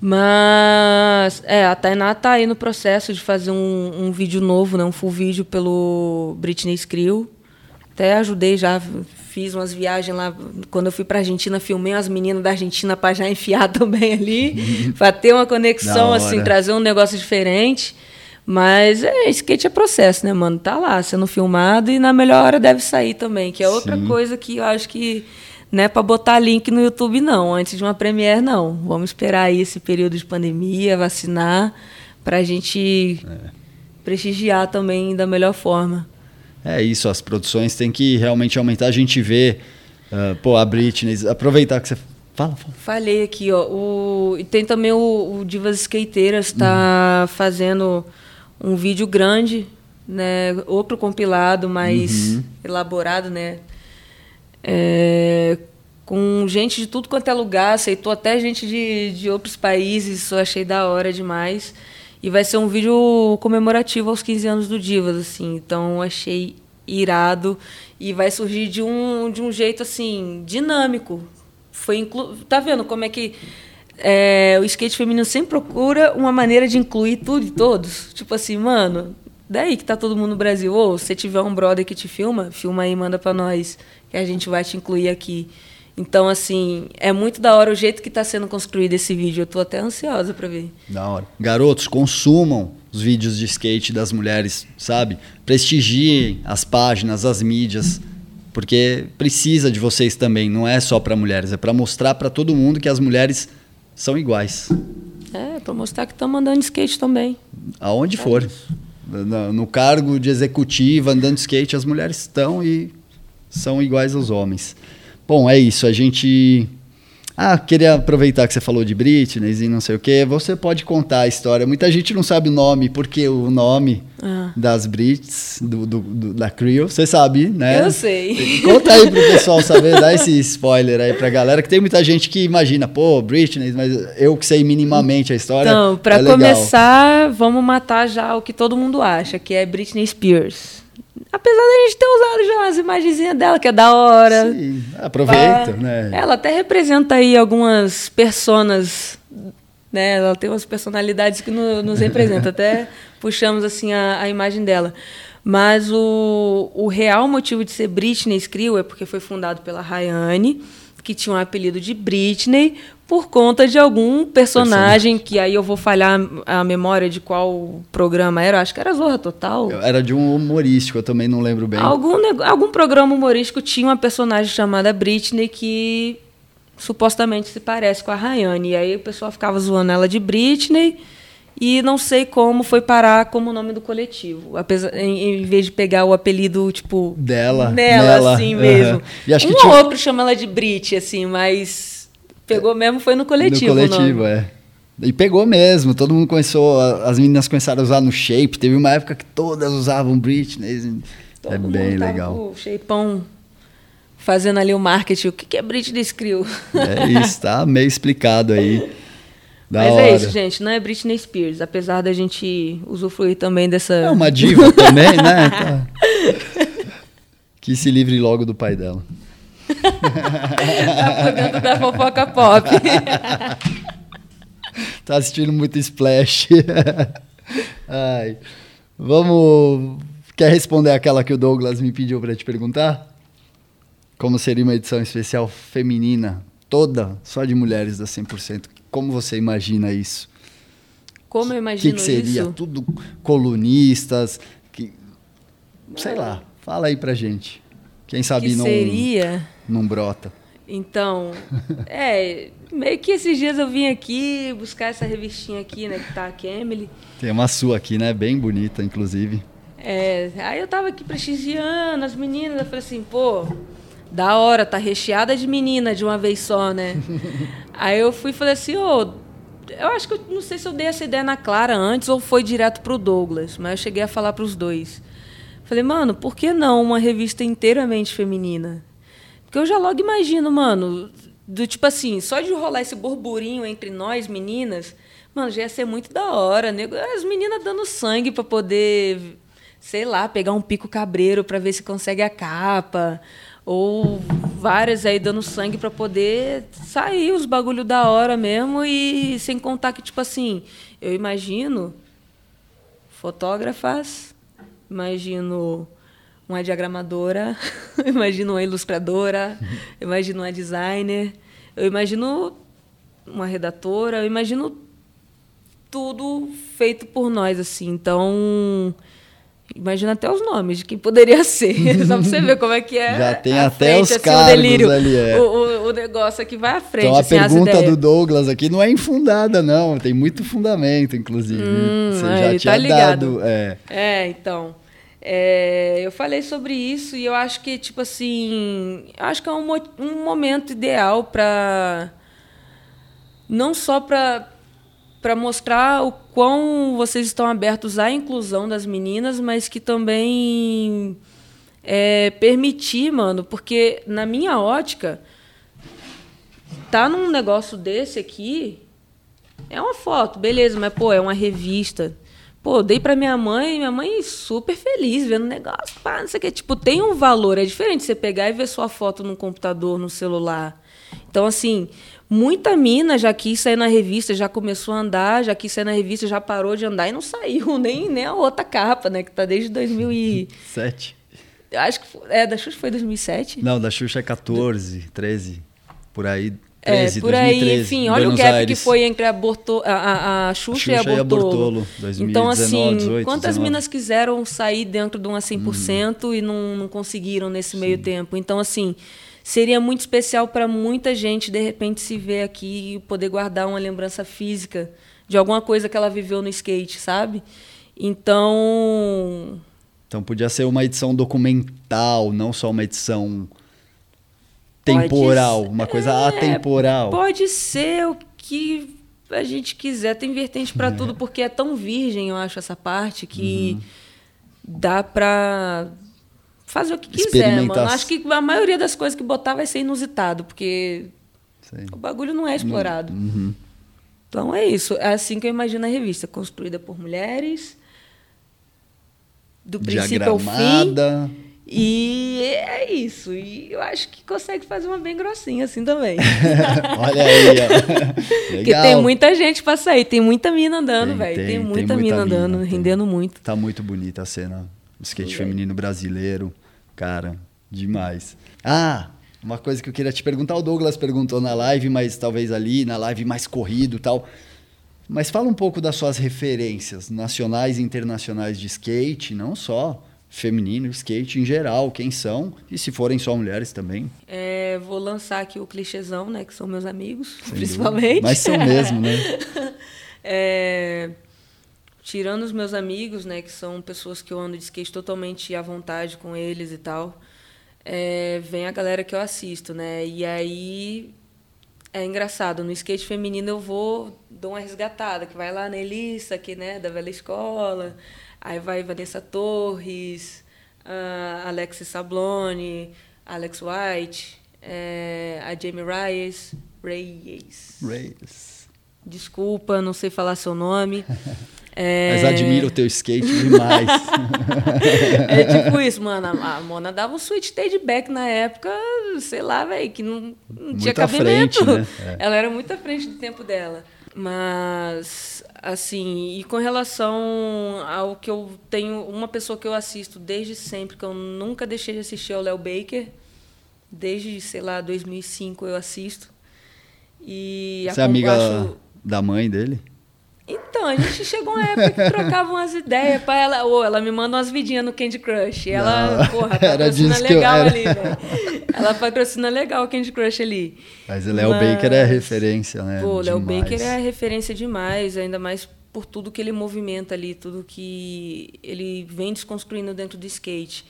Mas, é, a Tainá tá aí no processo de fazer um, um vídeo novo, né? Um full vídeo pelo Britney Skrill. Até ajudei já, fiz umas viagens lá. Quando eu fui pra Argentina, filmei as meninas da Argentina pra já enfiar (laughs) também ali. (laughs) pra ter uma conexão, assim, trazer um negócio diferente. Mas é, skate é processo, né, mano? Tá lá sendo filmado e na melhor hora deve sair também, que é outra Sim. coisa que eu acho que não é para botar link no YouTube, não. Antes de uma premiere, não. Vamos esperar aí esse período de pandemia, vacinar, para a gente É. prestigiar também da melhor forma. É isso, as produções têm que realmente aumentar. A gente vê, ah, pô, a Britney, aproveitar que você. Fala, fala. Falei aqui, ó. O, e tem também o, o Divas Skateiras, está fazendo um vídeo grande, né? Outro compilado mais elaborado, né? É, com gente de tudo quanto é lugar, aceitou até gente de, de outros países, isso eu achei da hora demais. E vai ser um vídeo comemorativo aos 15 anos do Divas, assim. Então achei irado e vai surgir de um, de um jeito assim dinâmico. Foi inclu... Tá vendo como é que é, o skate feminino sempre procura uma maneira de incluir tudo e todos? Tipo assim, mano, daí que tá todo mundo no Brasil, ou se tiver um brother que te filma, filma aí, manda pra nós, que a gente vai te incluir aqui. Então, assim, é muito da hora o jeito que tá sendo construído esse vídeo. Eu tô até ansiosa pra ver. Da hora. Garotos, consumam os vídeos de skate das mulheres, sabe? Prestigiem as páginas, as mídias. Porque precisa de vocês também, não é só para mulheres, é para mostrar para todo mundo que as mulheres são iguais. É, para mostrar que estão andando de skate também. Aonde é for. No, cargo de executiva, andando de skate, as mulheres estão e são iguais aos homens. Bom, é isso. A gente ah, queria aproveitar que você falou de Britney e não sei o quê. Você pode contar a história. Muita gente não sabe o nome, porque o nome ah. das Brits, do, do, do, da Creel, você sabe, né? Eu sei. (laughs) Conta aí pro pessoal saber, dá esse spoiler aí pra galera, que tem muita gente que imagina, pô, Britney, mas eu que sei minimamente a história. Então, pra é começar, vamos matar já o que todo mundo acha, que é Britney Spears. Apesar da gente ter usado já as imagenzinhas dela, que é da hora. Sim, aproveita, ah, né? Ela até representa aí algumas personas, né? Ela tem umas personalidades que no, nos representam. até (laughs) puxamos assim a, a imagem dela. Mas o, o real motivo de ser Britney Skrill é porque foi fundado pela Rayane que tinha um apelido de Britney por conta de algum personagem, personagem, que aí eu vou falhar a memória de qual programa era, acho que era Zorra Total. Era de um humorístico, eu também não lembro bem. Algum, algum programa humorístico tinha uma personagem chamada Britney que supostamente se parece com a Rayane. E aí o pessoal ficava zoando ela de Britney e não sei como foi parar como nome do coletivo. Apesar, em, em vez de pegar o apelido, tipo. Dela. Nela, assim mesmo. E acho um que tinha... outro chama ela de Brit, assim, mas. Pegou mesmo, foi no coletivo. No coletivo, é. E pegou mesmo, todo mundo começou, as meninas começaram a usar no shape. Teve uma época que todas usavam Britney. Todo é bem legal. O shapeão fazendo ali o marketing. O que é Britney Skrill? É isso, tá meio explicado aí. (laughs) Da Mas hora. é isso, gente. Não é Britney Spears. Apesar da gente usufruir também dessa. É uma diva (laughs) também, né? Tá. Que se livre logo do pai dela. (laughs) tá por dentro da fofoca pop. (laughs) tá assistindo muito Splash. Ai. Vamos. Quer responder aquela que o Douglas me pediu para te perguntar? Como seria uma edição especial feminina, toda só de mulheres da 100%? Como você imagina isso? Como eu imagino isso? O que, que, seria? Isso? Tudo colunistas, que, sei lá, fala aí pra gente. Quem sabe que não, seria? não brota. Então, (laughs) é, meio que esses dias eu vim aqui buscar essa revistinha aqui, né, que tá a Emily. Tem uma sua aqui, né, bem bonita, inclusive. É, aí eu tava aqui prestigiando as meninas, eu falei assim, pô, da hora, tá recheada de menina de uma vez só, né? (laughs) Aí eu fui e falei assim, ô, oh, eu acho que eu não sei se eu dei essa ideia na Clara antes ou foi direto pro Douglas, mas eu cheguei a falar para os dois. Falei, mano, por que não uma revista inteiramente feminina? Porque eu já logo imagino, mano, do tipo assim, só de rolar esse burburinho entre nós meninas, mano, já ia ser muito da hora, nego, as meninas dando sangue para poder, sei lá, pegar um pico cabreiro para ver se consegue a capa ou várias aí dando sangue para poder sair os bagulho da hora mesmo e sem contar que tipo assim, eu imagino fotógrafas, imagino uma diagramadora, (laughs) imagino uma ilustradora, (laughs) imagino uma designer, eu imagino uma redatora, eu imagino tudo feito por nós assim. Então, Imagina até os nomes de quem poderia (laughs) ser. Só pra você ver como é que é. Já tem até frente, os assim, cargos o delírio, ali. É. O, o, o, negócio aqui vai à frente. Então a assim, pergunta do Douglas aqui não é infundada, não. Tem muito fundamento, inclusive. Hum, você já tá tinha ligado. dado. É, é então. É, eu falei sobre isso e eu acho que, tipo assim, acho que é um, um momento ideal para não só para para mostrar o quão vocês estão abertos à inclusão das meninas, mas que também é, permitir, mano, porque na minha ótica, tá num negócio desse aqui, é uma foto, beleza, mas pô, é uma revista. Pô, dei para minha mãe, minha mãe super feliz vendo o negócio, pá, não sei o que. Tipo, tem um valor, é diferente você pegar e ver sua foto no computador, no celular. Então, assim, Muita mina já quis sair na revista, já começou a andar, já quis sair na revista, já parou de andar e não saiu (laughs) nem, nem a outra capa, né? Que tá desde 2007. (laughs) Acho que é, da Xuxa foi 2007? Não, da Xuxa é 14, 13, por aí. 13, é, por aí, 2013, enfim, olha Buenos o gap Aires. que foi entre a, Borto, a, a, a Xuxa, Xuxa e a Bortolo. Bortolo, 2019, então, assim, 18, quantas 19? minas quiseram sair dentro de um 100% Uhum. e não, não conseguiram nesse meio tempo? Então, assim, seria muito especial para muita gente, de repente, se ver aqui e poder guardar uma lembrança física de alguma coisa que ela viveu no skate, sabe? Então, Então podia ser uma edição documental, não só uma edição temporal, uma coisa é, atemporal. Pode ser o que a gente quiser, tem vertente para tudo, porque é tão virgem, eu acho, essa parte, que dá pra fazer o que quiser, mano. Acho que a maioria das coisas que botar vai ser inusitado, porque Sei. o bagulho não é explorado. Uhum. Então é isso. É assim que eu imagino a revista, construída por mulheres, do princípio ao fim. E é isso. E eu acho que consegue fazer uma bem grossinha assim também. (laughs) Olha aí, ó. Porque tem muita gente pra sair, tem muita mina andando, velho. Tem, tem, tem muita muita mina mina, andando, tem. rendendo muito. Tá muito bonita a cena. O skate feminino brasileiro. Cara, demais. Ah, uma coisa que eu queria te perguntar, o Douglas perguntou na live, mas talvez ali, na live mais corrido e tal. Mas fala um pouco das suas referências nacionais e internacionais de skate, não só feminino, skate em geral, quem são, e se forem só mulheres também. É, vou lançar aqui o clichêzão, né? Que são meus amigos, sem principalmente. dúvida. Mas são mesmo, né? (laughs) É, tirando os meus amigos, né? Que são pessoas que eu ando de skate totalmente à vontade com eles e tal. é, vem a galera que eu assisto, né? E aí é engraçado, no skate feminino eu vou, dou uma resgatada, que vai lá na Elissa, que, né, da velha escola, aí vai Vanessa Torres, a Alexis Sablone, Alex White, é, a Jamie Reyes, Reyes. Reyes. Desculpa, não sei falar seu nome. É, (laughs) Mas admiro o teu skate demais. (laughs) É tipo isso, mano. A Mona dava um switch stage back na época, sei lá, velho, que não, não tinha Muito cabimento. frente, né? (laughs) Ela era muito à frente do tempo dela. Mas, assim, e com relação ao que eu tenho, uma pessoa que eu assisto desde sempre, que eu nunca deixei de assistir, é o Léo Baker. Desde, sei lá, 2005 eu assisto. E Você é amiga acho- da mãe dele? Então, a gente chegou uma época que trocava umas ideias para ela. Ou ela me manda umas vidinhas no Candy Crush. E ela, Não, porra, (laughs) patrocina legal ali, velho. Ela patrocina legal o Candy Crush ali. Mas o Léo Mas- Baker é referência, né? Pô, o Léo. Baker é referência demais, ainda mais por tudo que ele movimenta ali, tudo que ele vem desconstruindo dentro do skate.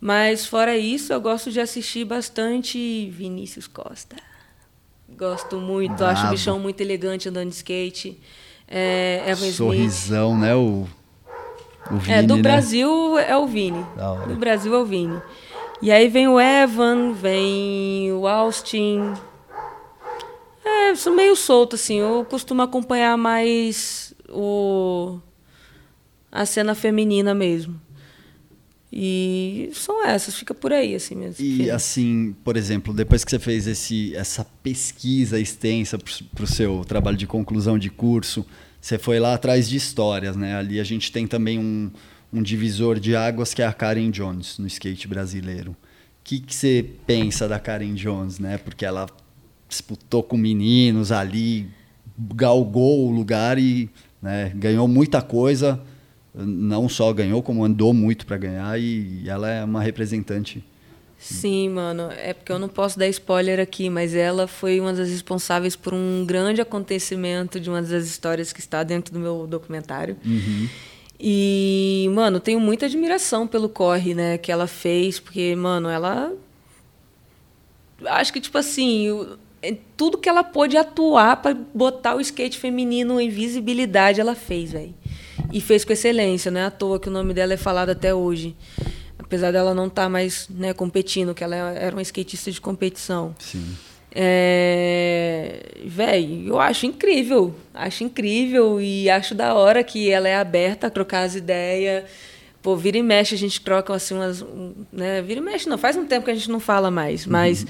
Mas fora isso, eu gosto de assistir bastante Vinícius Costa. Gosto muito, acho o bichão muito elegante andando de skate. É, Evan Smith. Sorrisão, né? O, o Vini, É, do né? Brasil é o Vini. Do Brasil é o Vini. E aí vem o Evan, vem o Austin. É, sou meio solto, assim. Eu costumo acompanhar mais o a cena feminina mesmo. E são essas, fica por aí, assim mesmo. E assim, por exemplo, depois que você fez esse, essa pesquisa extensa para o seu trabalho de conclusão de curso, você foi lá atrás de histórias, né? Ali a gente tem também um, um divisor de águas que é a Karen Jones no skate brasileiro. O que, que você pensa da Karen Jones, né? Porque ela disputou com meninos ali, galgou o lugar e né, ganhou muita coisa. Não só ganhou, como andou muito para ganhar e ela é uma representante Sim, mano. É porque eu não posso dar spoiler aqui, mas ela foi uma das responsáveis por um grande acontecimento de uma das histórias que está dentro do meu documentário. E, mano, tenho muita admiração pelo corre, né, que ela fez, porque, mano, ela. Acho que, tipo assim, é tudo que ela pôde atuar para botar o skate feminino em visibilidade, ela fez, velho. E fez com excelência, não é à toa que o nome dela é falado até hoje. Apesar dela não estar mais né, competindo, que ela era uma skatista de competição. Sim. É... Véi, eu acho incrível. Acho incrível e acho da hora que ela é aberta a trocar as ideias. Pô, vira e mexe, a gente troca assim umas. um, Né? Vira e mexe, não. Faz um tempo que a gente não fala mais, mas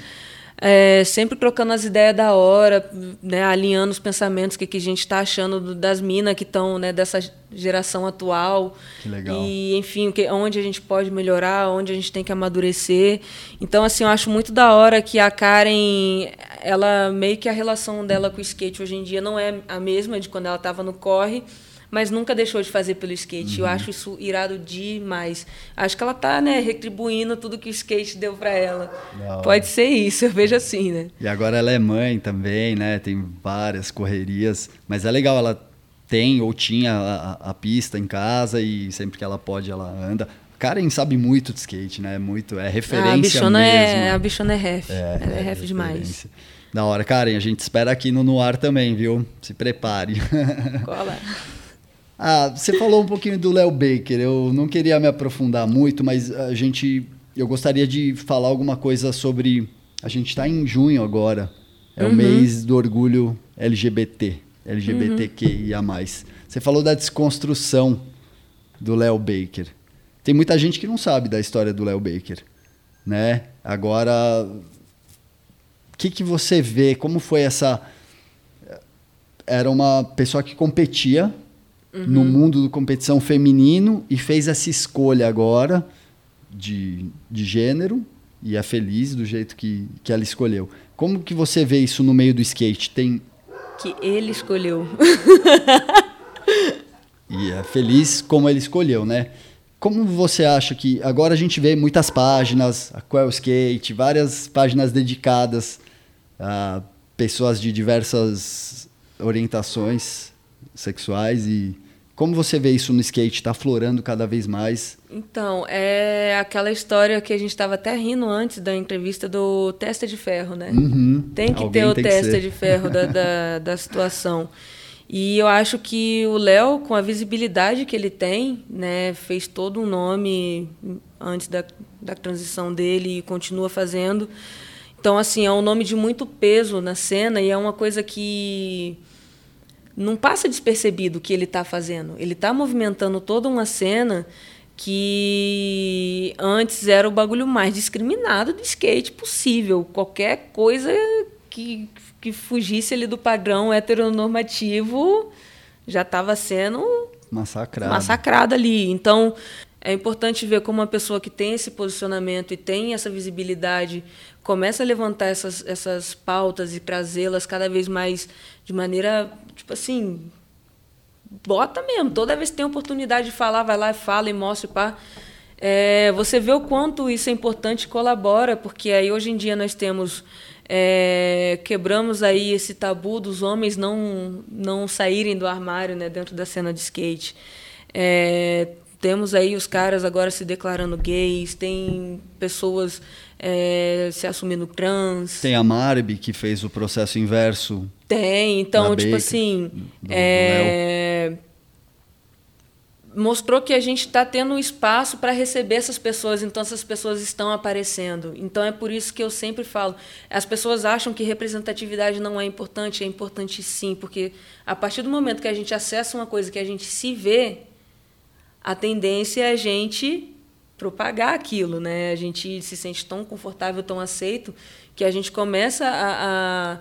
é, sempre trocando as ideias da hora, né, alinhando os pensamentos, o que, que a gente está achando das minas que estão né, dessa geração atual. Que legal. E, enfim, que, onde a gente pode melhorar, onde a gente tem que amadurecer. Então, assim, eu acho muito da hora que a Karen, ela meio que a relação dela com o skate hoje em dia não é a mesma de quando ela estava no corre mas nunca deixou de fazer pelo skate. Uhum. Eu acho isso irado demais. Acho que ela tá, né, retribuindo tudo que o skate deu para ela. Não. Pode ser isso, eu vejo assim, né? E agora ela é mãe também, né? Tem várias correrias, mas é legal ela tem ou tinha a, a pista em casa e sempre que ela pode ela anda. Karen sabe muito de skate, né? Muito, é referência ah, a bichona é, mesmo. É, a bichona é ref. É, ela é, é ref demais. Da hora, Karen, a gente espera aqui no Noir também, viu? Se prepare. Cola. (laughs) Ah, você falou um pouquinho do Léo Baker. Eu não queria me aprofundar muito, mas a gente, eu gostaria de falar alguma coisa sobre. A gente está em junho agora. É uhum. o mês do orgulho LGBT, LGBTQIA+. Uhum. Você falou da desconstrução do Léo Baker. Tem muita gente que não sabe da história do Léo Baker, né? Agora, o que, que você vê? Como foi essa? Era uma pessoa que competia uhum. no mundo da competição feminino e fez essa escolha agora de, de gênero e é feliz do jeito que, que ela escolheu. Como que você vê isso no meio do skate? Tem que ele escolheu. (laughs) e é feliz como ele escolheu, né? Como você acha que agora a gente vê muitas páginas, a Quell Skate, várias páginas dedicadas a pessoas de diversas orientações sexuais e como você vê isso no skate? Está florando cada vez mais? Então, é aquela história que a gente estava até rindo antes da entrevista do teste de ferro, né? Uhum. Tem que Alguém ter o teste de ferro da, da, (laughs) da situação. E eu acho que o Léo, com a visibilidade que ele tem, né, fez todo um nome antes da, da transição dele e continua fazendo. Então, assim, é um nome de muito peso na cena e é uma coisa que não passa despercebido o que ele está fazendo. Ele está movimentando toda uma cena que antes era o bagulho mais discriminado do skate possível. Qualquer coisa que, que fugisse ali do padrão heteronormativo já estava sendo massacrado. massacrado ali. Então, é importante ver como uma pessoa que tem esse posicionamento e tem essa visibilidade começa a levantar essas, essas pautas e trazê-las cada vez mais de maneira, tipo assim, bota mesmo. Toda vez que tem oportunidade de falar, vai lá e fala e mostra para é, você vê o quanto isso é importante e colabora, porque aí hoje em dia nós temos é, quebramos aí esse tabu dos homens não não saírem do armário, né, dentro da cena de skate. É, temos aí os caras agora se declarando gays, tem pessoas é, se assumindo trans. Tem a Marbi, que fez o processo inverso. Tem, então, tipo Baker, assim. Do, é, do mostrou que a gente está tendo um espaço para receber essas pessoas, então essas pessoas estão aparecendo. Então é por isso que eu sempre falo: as pessoas acham que representatividade não é importante, é importante sim, porque a partir do momento que a gente acessa uma coisa que a gente se vê, a tendência é a gente propagar aquilo, né? A gente se sente tão confortável, tão aceito, que a gente começa a,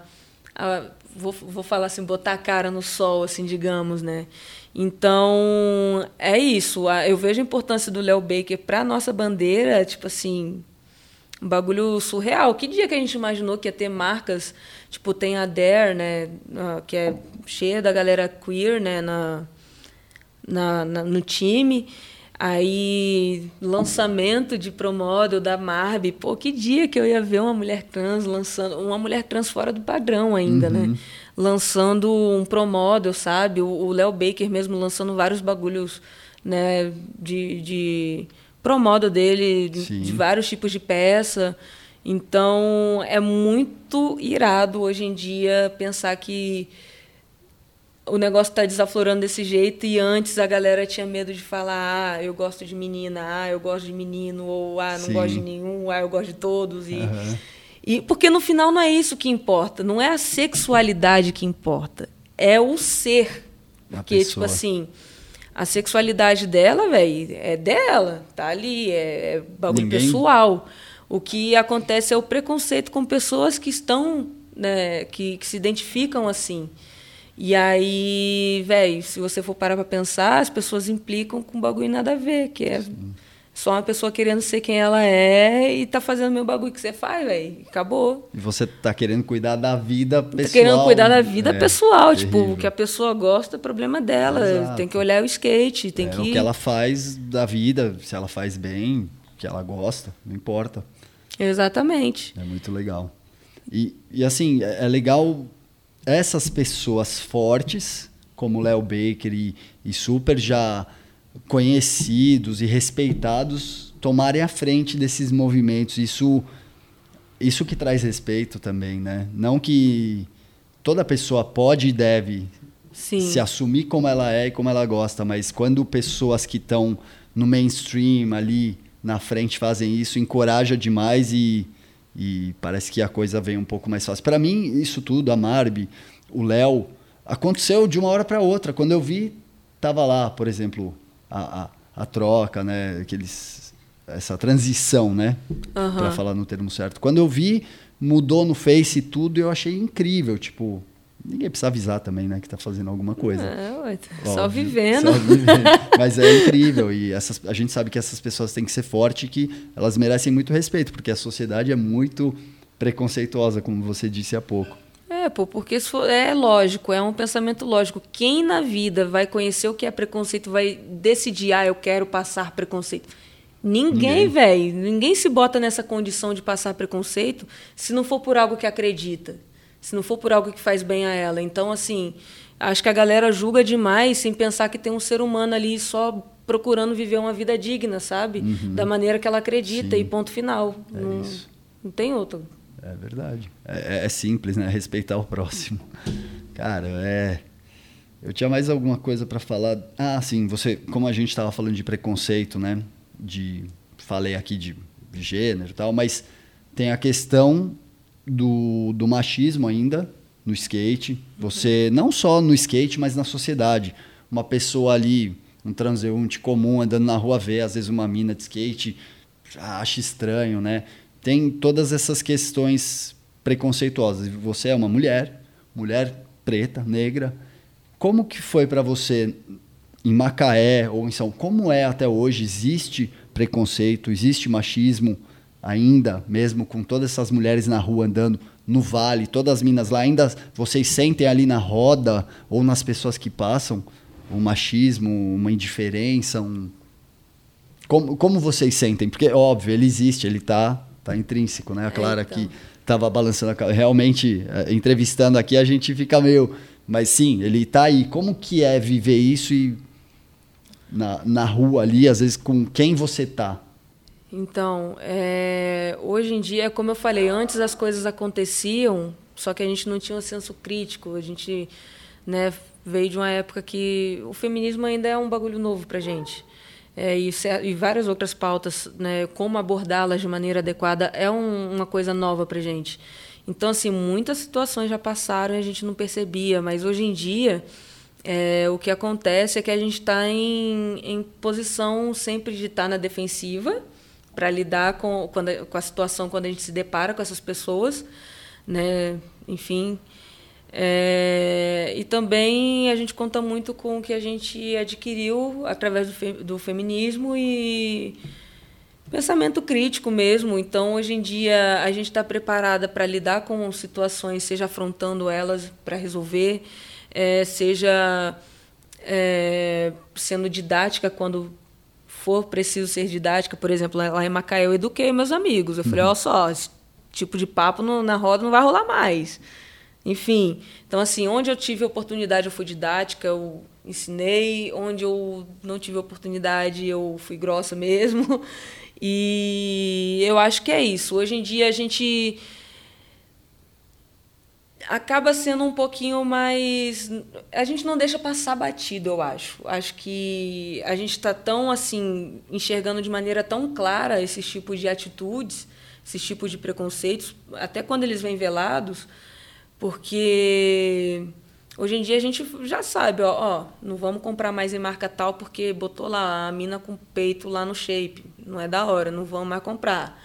a, a vou, vou falar assim, botar a cara no sol, assim, digamos, né? Então, é isso. Eu vejo a importância do Léo Baker para a nossa bandeira, tipo assim, um bagulho surreal. Que dia que a gente imaginou que ia ter marcas, tipo, tem a Dare, né, que é cheia da galera queer, né, na, na, na no time, Aí, lançamento de Promodel da Marby. Pô, que dia que eu ia ver uma mulher trans lançando. Uma mulher trans fora do padrão ainda, né? uhum. né? Lançando um Promodel, sabe? O Léo Baker mesmo lançando vários bagulhos, né? De, de Promodel dele, de, de vários tipos de peça. Então, é muito irado hoje em dia pensar que o negócio está desaflorando desse jeito e antes a galera tinha medo de falar, ah, eu gosto de menina, ah, eu gosto de menino, ou ah, não Sim. gosto de nenhum, ah, eu gosto de todos. E, uhum. e porque no final não é isso que importa, não é a sexualidade que importa, é o ser. Porque, tipo assim, a sexualidade dela, velho, é dela, tá ali, é, é bagulho Ninguém... pessoal. O que acontece é o preconceito com pessoas que estão, né, que, que se identificam assim. E aí, velho, se você for parar para pensar, as pessoas implicam com bagulho nada a ver, que é Sim. só uma pessoa querendo ser quem ela é e tá fazendo o meu bagulho que você faz, velho. Acabou. E você tá querendo cuidar da vida pessoal. Tá querendo cuidar da vida é, pessoal, terrível. tipo, o que a pessoa gosta, é problema dela. Exato. Tem que olhar o skate, tem é, que o que ela faz da vida, se ela faz bem, que ela gosta, não importa. Exatamente. É muito legal. E, e assim, é, é legal essas pessoas fortes, como Léo Baker e, e super já conhecidos e respeitados, tomarem a frente desses movimentos. Isso, isso que traz respeito também, né? Não que toda pessoa pode e deve Sim. se assumir como ela é e como ela gosta, mas quando pessoas que estão no mainstream ali na frente fazem isso, encoraja demais e, e parece que a coisa vem um pouco mais fácil. Para mim, isso tudo, a Marbi, o Léo, aconteceu de uma hora para outra. Quando eu vi, tava lá, por exemplo, a, a, a troca, né? Aqueles, essa transição, né? Uhum. Para falar no termo certo. Quando eu vi, mudou no Face e tudo, eu achei incrível. Tipo, Ninguém precisa avisar também, né, que tá fazendo alguma coisa. É, só vivendo. Só vivendo. (laughs) Mas é incrível e essas, a gente sabe que essas pessoas têm que ser fortes e que elas merecem muito respeito, porque a sociedade é muito preconceituosa, como você disse há pouco. É, pô, porque for, é lógico, é um pensamento lógico. Quem na vida vai conhecer o que é preconceito, vai decidir, ah, eu quero passar preconceito. Ninguém, velho. Ninguém se bota nessa condição de passar preconceito se não for por algo que acredita se não for por algo que faz bem a ela. Então, assim, acho que a galera julga demais sem pensar que tem um ser humano ali só procurando viver uma vida digna, sabe? Uhum. Da maneira que ela acredita Sim. e ponto final. É não, isso. não tem outro. É verdade. É, é, é, simples, né? (laughs) Respeitar o próximo. Cara, é. Eu tinha mais alguma coisa para falar. Ah, sim, você, como a gente estava falando de preconceito, né? De falei aqui de gênero e tal, mas tem a questão do, do machismo ainda no skate. Você, não só no skate, mas na sociedade. Uma pessoa ali, um transeunte comum, andando na rua, vê às vezes uma mina de skate, acha estranho, né? Tem todas essas questões preconceituosas. Você é uma mulher, mulher preta, negra. Como que foi para você em Macaé ou em São Como é até hoje? Existe preconceito? Existe machismo? Ainda, mesmo com todas essas mulheres na rua andando no vale, todas as minas lá, ainda vocês sentem ali na roda ou nas pessoas que passam um machismo, uma indiferença, um... Como, como vocês sentem? Porque, óbvio, ele existe, ele tá, tá intrínseco, né? A Clara é, então. que estava balançando a cabeça. Realmente, é, entrevistando aqui, a gente fica meio... Mas sim, ele tá aí. Como que é viver isso e na, na rua ali, às vezes, com quem você tá? Então, é, hoje em dia, como eu falei, antes as coisas aconteciam, só que a gente não tinha um senso crítico. A gente né, veio de uma época que o feminismo ainda é um bagulho novo para gente. É, e, e, várias outras pautas, né, como abordá-las de maneira adequada, é um, uma coisa nova para gente. Então, assim, muitas situações já passaram e a gente não percebia, mas hoje em dia. É, o que acontece é que a gente está em, em posição sempre de estar tá na defensiva, para lidar com, quando, com a situação quando a gente se depara com essas pessoas, né? Enfim. É, e também a gente conta muito com o que a gente adquiriu através do, fe, do feminismo e pensamento crítico mesmo. Então, hoje em dia, a gente está preparada para lidar com situações, seja afrontando elas para resolver, é, seja é, sendo didática quando for preciso ser didática, por exemplo, lá em Macaé eu eduquei meus amigos. Eu falei, uhum. ó só, esse tipo de papo no, na roda não vai rolar mais. Enfim, então assim, onde eu tive oportunidade eu fui didática, eu ensinei, onde eu não tive oportunidade eu fui grossa mesmo. (laughs) E eu acho que é isso. Hoje em dia a gente acaba sendo um pouquinho mais. A gente não deixa passar batido, eu acho. Acho que a gente está tão assim enxergando de maneira tão clara esses tipos de atitudes, esses tipos de preconceitos, até quando eles vêm velados, porque hoje em dia a gente já sabe, ó, ó, não vamos comprar mais em marca tal porque botou lá a mina com peito lá no shape, não é da hora, não vamos mais comprar.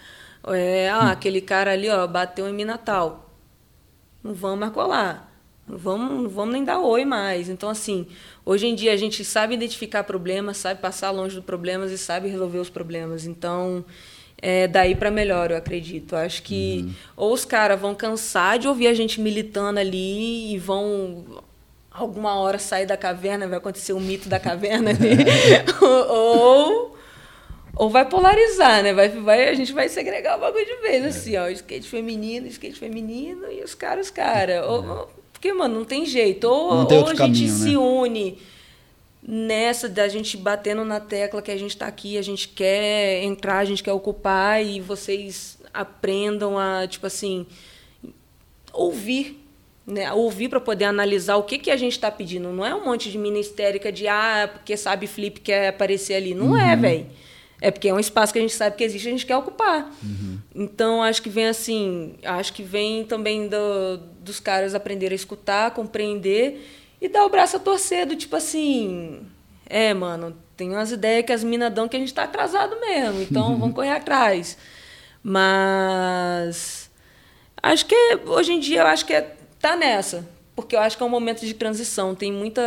É, ah, aquele cara ali, ó, bateu em mim Natal. Não vamos mais colar. Não vamos, não vamos nem dar oi mais. Então, assim, hoje em dia a gente sabe identificar problemas, sabe passar longe dos problemas e sabe resolver os problemas. Então, é daí para melhor, eu acredito. Acho que uhum. ou os caras vão cansar de ouvir a gente militando ali e vão alguma hora sair da caverna, vai acontecer o mito da caverna ali, (laughs) (laughs) ou ou vai polarizar, né? Vai, vai, a gente vai segregar o bagulho de vez, é. assim, ó. Skate feminino, skate feminino e os caras, os caras. É. Porque, mano, não tem jeito. Ou, tem ou a gente caminho, se né? une nessa da gente batendo na tecla que a gente está aqui, a gente quer entrar, a gente quer ocupar e vocês aprendam a, tipo assim, ouvir. Né, ouvir para poder analisar o que, que a gente está pedindo. Não é um monte de ministérica de ah, porque sabe Flip quer aparecer ali. Não é, uhum. é, velho. É porque é um espaço que a gente sabe que existe, a gente quer ocupar. Uhum. Então acho que vem assim, acho que vem também do, dos caras aprender a escutar, compreender e dar o braço a torcer do tipo assim, é, mano, tem umas ideias que as minas dão que a gente está atrasado mesmo, então uhum. (laughs) vamos correr atrás. Mas acho que hoje em dia eu acho que é, tá nessa, porque eu acho que é um momento de transição. Tem muita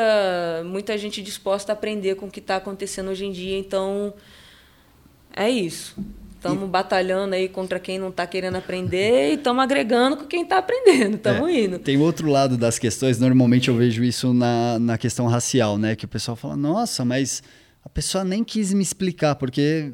muita gente disposta a aprender com o que está acontecendo hoje em dia, então é isso. Estamos e... batalhando aí contra quem não está querendo aprender e estamos agregando com quem está aprendendo. Estamos é, indo. Tem outro lado das questões. Normalmente eu vejo isso na, na questão racial, né? Que o pessoal fala, nossa, mas a pessoa nem quis me explicar, porque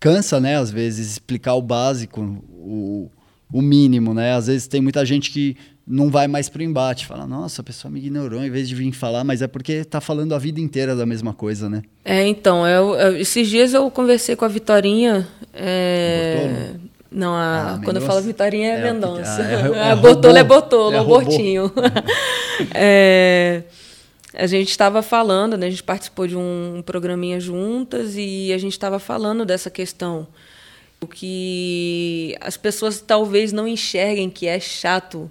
cansa, né? Às vezes, explicar o básico, o, o mínimo, né? Às vezes tem muita gente que não vai mais pro embate. Fala, nossa, a pessoa me ignorou em vez de vir falar, mas é porque tá falando a vida inteira da mesma coisa, né? É, então, eu, eu esses dias eu conversei com a Vitorinha. É... Não, a, ah, quando eu falo Vitorinha é, é Mendonça. É, é, a Bortolo é Bortolo, (laughs) é o Bortinho. (laughs) é, a gente estava falando, né, a gente participou de um programinha juntas e a gente estava falando dessa questão. O que as pessoas talvez não enxerguem que é chato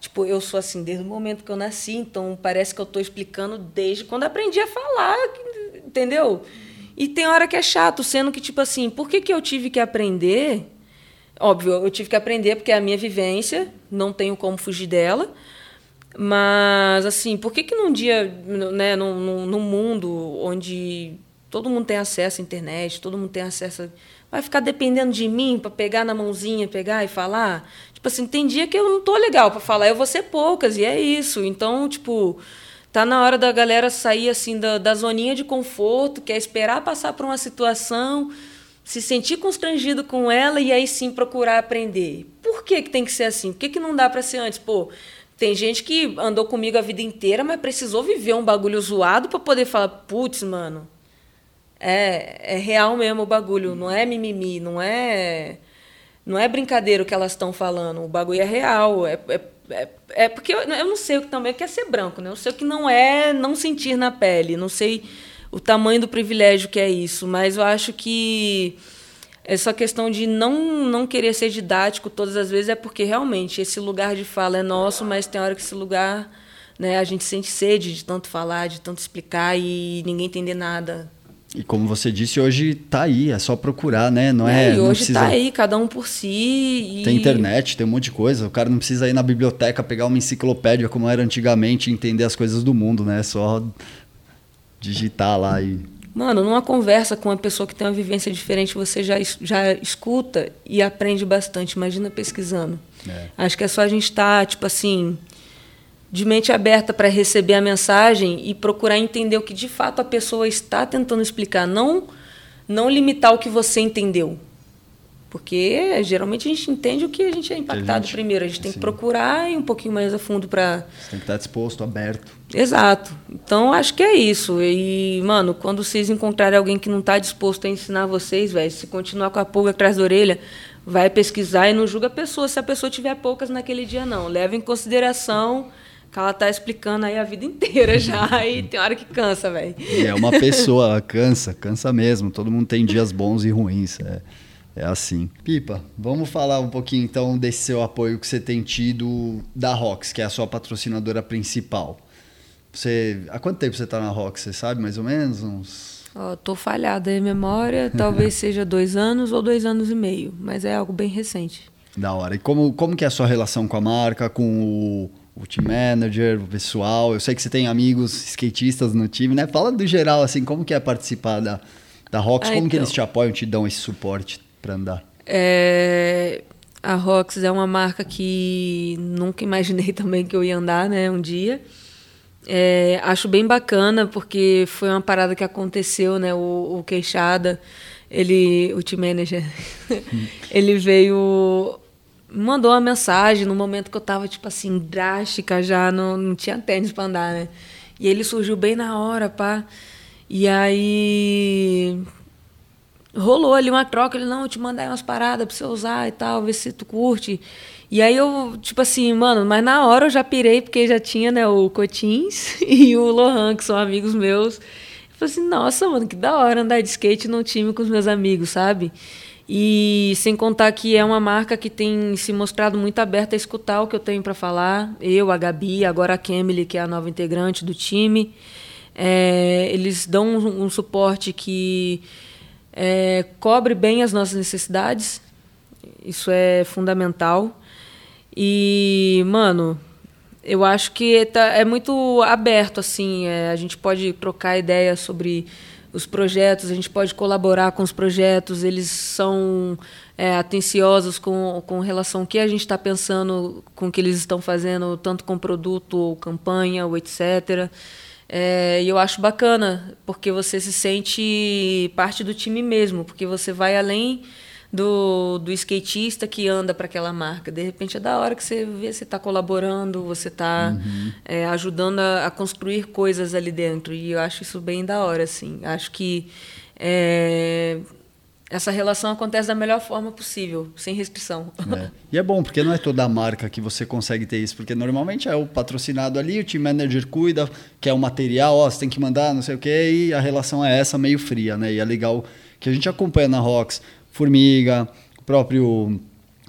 Tipo, eu sou assim desde o momento que eu nasci, então parece que eu estou explicando desde quando aprendi a falar, entendeu? E tem hora que é chato, sendo que, tipo assim, por que, que eu tive que aprender? Óbvio, eu tive que aprender porque é a minha vivência, não tenho como fugir dela. Mas, assim, por que, que num dia, né, num, num mundo onde todo mundo tem acesso à internet, todo mundo tem acesso. A... Vai ficar dependendo de mim para pegar na mãozinha, pegar e falar? Tipo assim, tem dia que eu não tô legal para falar, eu vou ser poucas, e é isso. Então, tipo, tá na hora da galera sair assim da, da zoninha de conforto, quer esperar passar por uma situação, se sentir constrangido com ela e aí sim procurar aprender. Por que, que tem que ser assim? Por que, que não dá para ser antes? Pô, tem gente que andou comigo a vida inteira, mas precisou viver um bagulho zoado para poder falar, putz, mano, é, é real mesmo o bagulho, não é mimimi, não é não é brincadeira o que elas estão falando, o bagulho é real. É, é, é, é porque eu, eu, não sei o que também é ser branco, né? Eu sei o que não é não sentir na pele, não sei o tamanho do privilégio que é isso, mas eu acho que essa questão de não, não querer ser didático todas as vezes é porque realmente esse lugar de fala é nosso, mas tem hora que esse lugar né, a gente sente sede de tanto falar, de tanto explicar e ninguém entender nada. E como você disse, hoje está aí, é só procurar, né? Não é, é e hoje está precisa... aí, cada um por si. E... Tem internet, tem um monte de coisa. O cara não precisa ir na biblioteca, pegar uma enciclopédia como era antigamente e entender as coisas do mundo, né? É só digitar lá e. Mano, numa conversa com uma pessoa que tem uma vivência diferente, você já, já escuta e aprende bastante. Imagina pesquisando. É. Acho que é só a gente estar, tá, tipo assim, de mente aberta para receber a mensagem e procurar entender o que de fato a pessoa está tentando explicar, não não limitar o que você entendeu. Porque geralmente a gente entende o que a gente é impactado a gente, primeiro. A gente tem que procurar e um pouquinho mais a fundo para. Você tem que estar disposto, aberto. Exato. Então acho que é isso. E, mano, quando vocês encontrarem alguém que não está disposto a ensinar vocês, velho, se continuar com a pulga atrás da orelha, vai pesquisar e não julga a pessoa se a pessoa tiver poucas naquele dia, não. Leva em consideração que ela tá explicando aí a vida inteira já (laughs) e tem hora que cansa, velho. É uma pessoa, cansa, cansa mesmo. Todo mundo tem dias bons e ruins. É, é assim. Pipa, vamos falar um pouquinho então desse seu apoio que você tem tido da Rox, que é a sua patrocinadora principal. Você, há quanto tempo você está na Rox? Você sabe mais ou menos? Uns Ó, tô falhada em memória, (laughs) talvez seja dois anos ou dois anos e meio, mas é algo bem recente. Da hora. E como, como que é a sua relação com a marca, com o, o team manager, o pessoal? Eu sei que você tem amigos skatistas no time, né? Fala do geral, assim, como que é participar da, da Rocks, ah, como então, que eles te apoiam, te dão esse suporte para andar? É, a Rox é uma marca que nunca imaginei (laughs) também que eu ia andar, né, um dia. É, acho bem bacana porque foi uma parada que aconteceu, né? O, o Queixada, ele, o team manager, (laughs) ele veio, mandou uma mensagem no momento que eu tava tipo assim drástica já, não, não tinha tênis para andar, né? E ele surgiu bem na hora, pá. E aí rolou ali uma troca, ele, não, eu te mandei umas paradas pra você usar e tal, ver se tu curte. E aí eu, tipo assim, mano, mas na hora eu já pirei, porque já tinha, né, o Cotins (laughs) e o Lohan, que são amigos meus. Eu falei assim, nossa, mano, que da hora andar de skate num time com os meus amigos, sabe? E sem contar que é uma marca que tem se mostrado muito aberta a escutar o que eu tenho para falar. Eu, a Gabi, agora a Kemily, que é a nova integrante do time. É, eles dão um, um suporte que é, cobre bem as nossas necessidades. Isso é fundamental. E, mano, eu acho que tá, é muito aberto, assim. É, a gente pode trocar ideias sobre os projetos, a gente pode colaborar com os projetos, eles são é, atenciosos com, com relação ao que a gente está pensando, com o que eles estão fazendo, tanto com produto, ou campanha, ou etc. É, e eu acho bacana, porque você se sente parte do time mesmo, porque você vai além do, do skatista que anda para aquela marca. De repente é da hora que você vê você está colaborando, você está uhum. é, ajudando a, a, construir coisas ali dentro. E eu acho isso bem da hora, assim. Acho que é, essa relação acontece da melhor forma possível, sem restrição. É. E é bom, porque não é toda marca que você consegue ter isso, porque normalmente é o patrocinado ali, o team manager cuida, quer o material, ó, você tem que mandar, não sei o quê, e a relação é essa, meio fria, né? E é legal que a gente acompanha na Rocks, Formiga, o próprio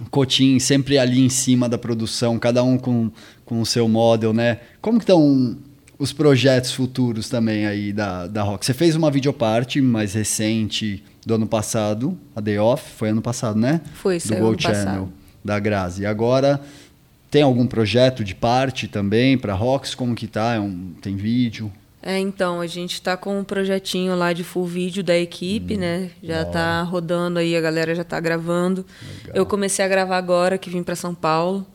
Cotim, sempre ali em cima da produção, cada um com, com o seu model, né? Como que estão os projetos futuros também aí da, da Rock? Você fez uma videoparte mais recente, do ano passado, a Day Off, foi ano passado, né? Foi, Do Gold Channel, passado. da Grazi. E agora tem algum projeto de parte também para Rocks? Como que tá? É um, tem vídeo? É, então, a gente está com um projetinho lá de full vídeo da equipe, hum, né? Já está rodando aí, a galera já está gravando. Legal. Eu comecei a gravar agora, que vim para São Paulo.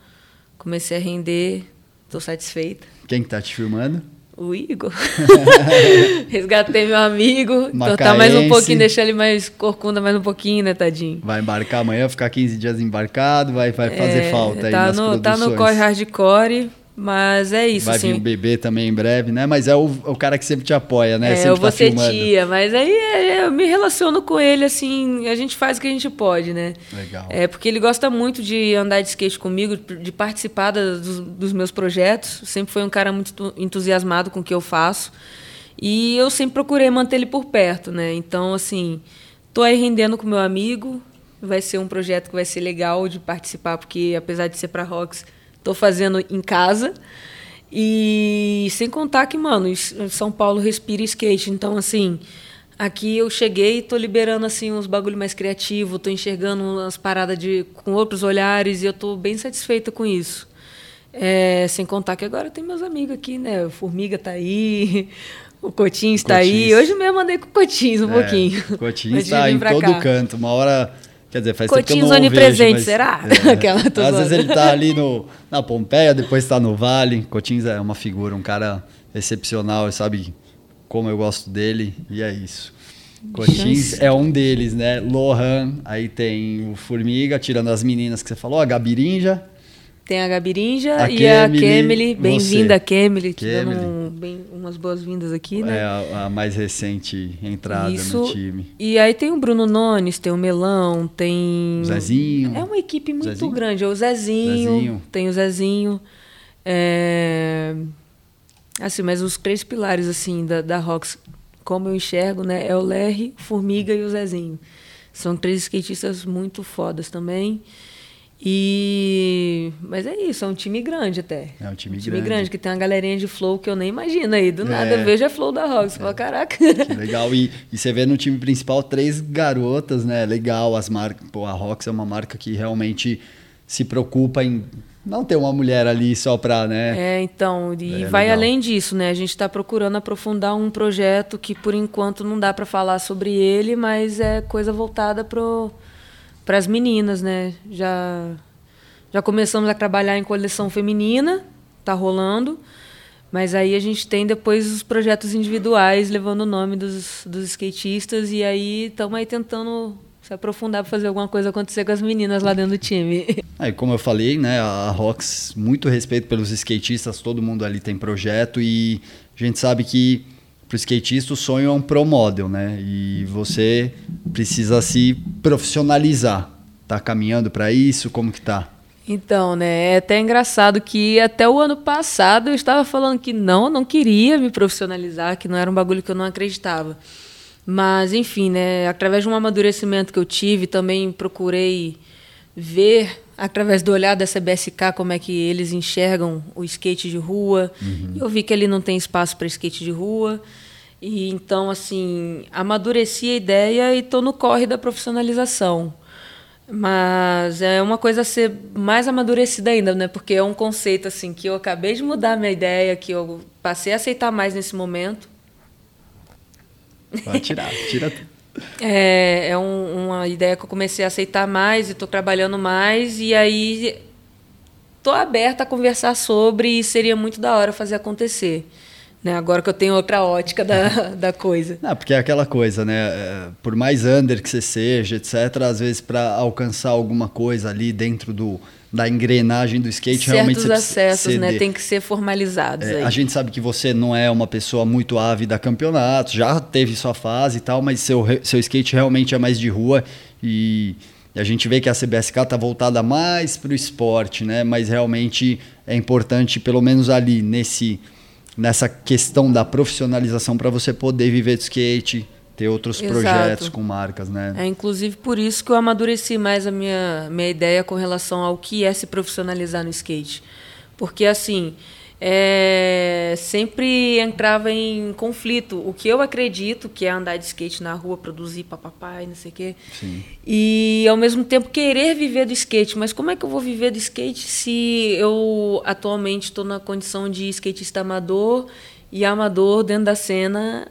Comecei a render, estou satisfeita. Quem que tá te filmando? o Igor. (laughs) (laughs) Resgatei meu amigo. Tortar mais um pouquinho, deixar ele mais corcunda mais um pouquinho, né, tadinho? Vai embarcar amanhã, ficar 15 dias embarcado, vai, vai fazer é, falta tá aí nas no, Tá no corre hardcore. Mas é isso, Vai assim. vir um bebê também em breve, né? Mas é o, o cara que sempre te apoia, né? É, sempre eu vou tá ser tia, mas aí é, eu me relaciono com ele, assim, a gente faz o que a gente pode, né? Legal. É, porque ele gosta muito de andar de skate comigo, de participar dos, dos meus projetos. Sempre foi um cara muito entusiasmado com o que eu faço. E eu sempre procurei manter ele por perto, né? Então, assim, tô aí rendendo com meu amigo. Vai ser um projeto que vai ser legal de participar, porque apesar de ser para Rocks Estou fazendo em casa. E sem contar que, mano, São Paulo respira skate. Então, assim, aqui eu cheguei e tô liberando, assim, uns bagulho mais criativo. Tô enxergando as paradas de, com outros olhares e eu tô bem satisfeita com isso. É, sem contar que agora tem meus amigos aqui, né? O Formiga tá aí, (laughs) o Cotins está aí. Hoje mesmo andei com o Cotins um é, pouquinho. O Cotins (laughs) está em todo cá. canto. Uma hora Quer dizer, faz Cotinhos tempo que eu não onipresente, vejo, será? É, (laughs) Aquela, às vezes ele está ali no, na Pompeia, depois está no Vale. Cotins é uma figura, um cara excepcional, sabe como eu gosto dele, e é isso. Cotins é um deles, né? Lohan, aí tem o Formiga, tirando as meninas que você falou, a Gabirinja. Tem a Gabirinja a e a Kemily. Bem-vinda, Kemily. Te dando um, bem, umas boas-vindas aqui, né? É a, a, mais recente entrada Isso. no time. E aí tem o Bruno Nones, tem o Melão, tem... O Zezinho. É uma equipe muito Zezinho? grande. É o Zezinho, Zezinho. tem o Zezinho. É... Assim, mas os três pilares, assim, da, da Rox, como eu enxergo, né? É o Lerry, Formiga e o Zezinho. São três skatistas muito fodas também. E mas é isso, é um time grande até. É um time, um time grande. grande que tem uma galerinha de flow que eu nem imagino aí. Do nada É. vejo a flow da você fala, caraca. Que legal. E, e você vê no time principal três garotas, né? Legal. As marcas. Pô, a Rox é uma marca que realmente se preocupa em não ter uma mulher ali só pra, né? É, então, e É, vai legal. além disso, né? A gente está procurando aprofundar um projeto que por enquanto não dá para falar sobre ele, mas é coisa voltada para as meninas, né? Já já começamos a trabalhar em coleção feminina, tá rolando, mas aí a gente tem depois os projetos individuais levando o nome dos, dos skatistas e aí estamos aí tentando se aprofundar para fazer alguma coisa acontecer com as meninas lá dentro do time. (laughs) Aí, como eu falei, né? A Rox, muito respeito pelos skatistas, todo mundo ali tem projeto e a gente sabe que pro skatista o sonho é um pro model, né? E você precisa se profissionalizar. Tá caminhando para isso? Como que tá? Então, né, é até engraçado que até o ano passado eu estava falando que não, não queria me profissionalizar, que não era um bagulho que eu não acreditava. Mas, enfim, né, através de um amadurecimento que eu tive, também procurei ver, através do olhar da CBSK, como é que eles enxergam o skate de rua. Eu vi que ele não tem espaço para skate de rua. E então, assim, amadureci a ideia e estou no corre da profissionalização. Mas é uma coisa a ser mais amadurecida ainda, né? Porque é um conceito assim que eu acabei de mudar minha ideia, que eu passei a aceitar mais nesse momento. Pode tirar, tira. É, é um- uma ideia que eu comecei a aceitar mais e estou trabalhando mais e aí estou aberta a conversar sobre e seria muito da hora fazer acontecer. Né? Agora que eu tenho outra ótica da, (laughs) da coisa. Não, porque é aquela coisa, né? é, por mais under que você seja, etc., às vezes para alcançar alguma coisa ali dentro do, da engrenagem do skate, realmente Certos você precisa acessos né, tem que ser formalizados. É, a gente sabe que você não é uma pessoa muito ávida a campeonatos, já teve sua fase e tal, mas seu, seu skate realmente é mais de rua e, e a gente vê que a CBSK está voltada mais para o esporte, né? Mas realmente é importante, pelo menos ali nesse nessa questão da profissionalização para você poder viver do skate, ter outros Exato. projetos com marcas, né? É inclusive por isso que eu amadureci mais a minha, minha ideia com relação ao que é se profissionalizar no skate. Porque, assim, é, sempre entrava em conflito. O que eu acredito que é andar de skate na rua, produzir papapá e não sei o quê. Sim. E, ao mesmo tempo, querer viver do skate. Mas como é que eu vou viver do skate se eu atualmente estou na condição de skatista amador e amador dentro da cena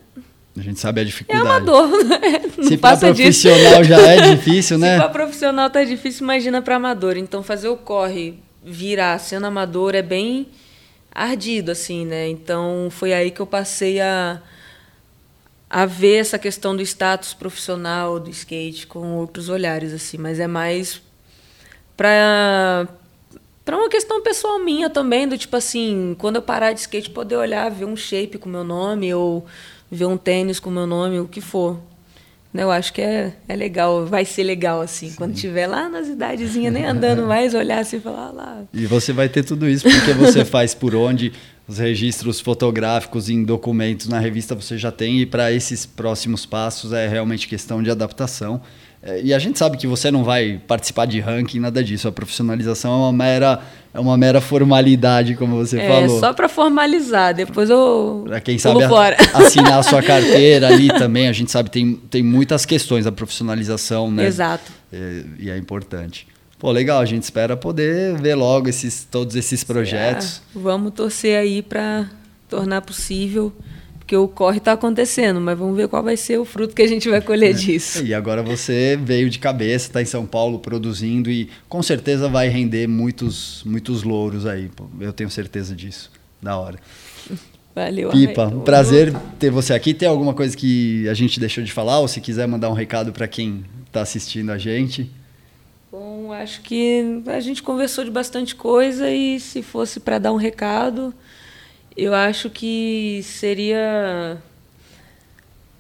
A gente sabe a é dificuldade. amador, né? (laughs) Não Se para passa disso. profissional já é difícil, (laughs) Se né? para profissional tá difícil, imagina para amador. Então fazer o corre virar sendo amador é bem ardido assim, né? Então foi aí que eu passei a a ver essa questão do status profissional do skate com outros olhares assim, mas é mais para para uma questão pessoal minha também, do tipo assim, quando eu parar de skate poder olhar, ver um shape com meu nome ou ver um tênis com meu nome, o que for. Né, Eu acho que é, é legal, vai ser legal assim. Quando tiver lá nas idadezinhas, nem andando (laughs) mais, olhar assim e falar, ah, lá. E você vai ter tudo isso porque você (laughs) faz por onde os registros fotográficos em documentos na revista você já tem e para esses próximos passos é realmente questão de adaptação. É, E a gente sabe que você não vai participar de ranking, nada disso. A profissionalização é uma mera, é uma mera formalidade, como você É, falou. só para formalizar, depois eu Para quem sabe fora. assinar a sua (laughs) carteira ali também, a gente sabe tem tem muitas questões da profissionalização, né? Exato. É, e é importante. Pô, legal, a gente espera poder ver logo esses, todos esses projetos. Ah, vamos torcer aí para tornar possível, porque o corre está acontecendo, mas vamos ver qual vai ser o fruto que a gente vai colher disso. E agora você veio de cabeça, está em São Paulo produzindo e com certeza vai render muitos, muitos louros aí. Eu tenho certeza disso. Da hora. Valeu. Pipa, um prazer ter você aqui. Tem alguma coisa que a gente deixou de falar ou se quiser mandar um recado para quem está assistindo a gente? Bom, acho que a gente conversou de bastante coisa e se fosse para dar um recado, eu acho que seria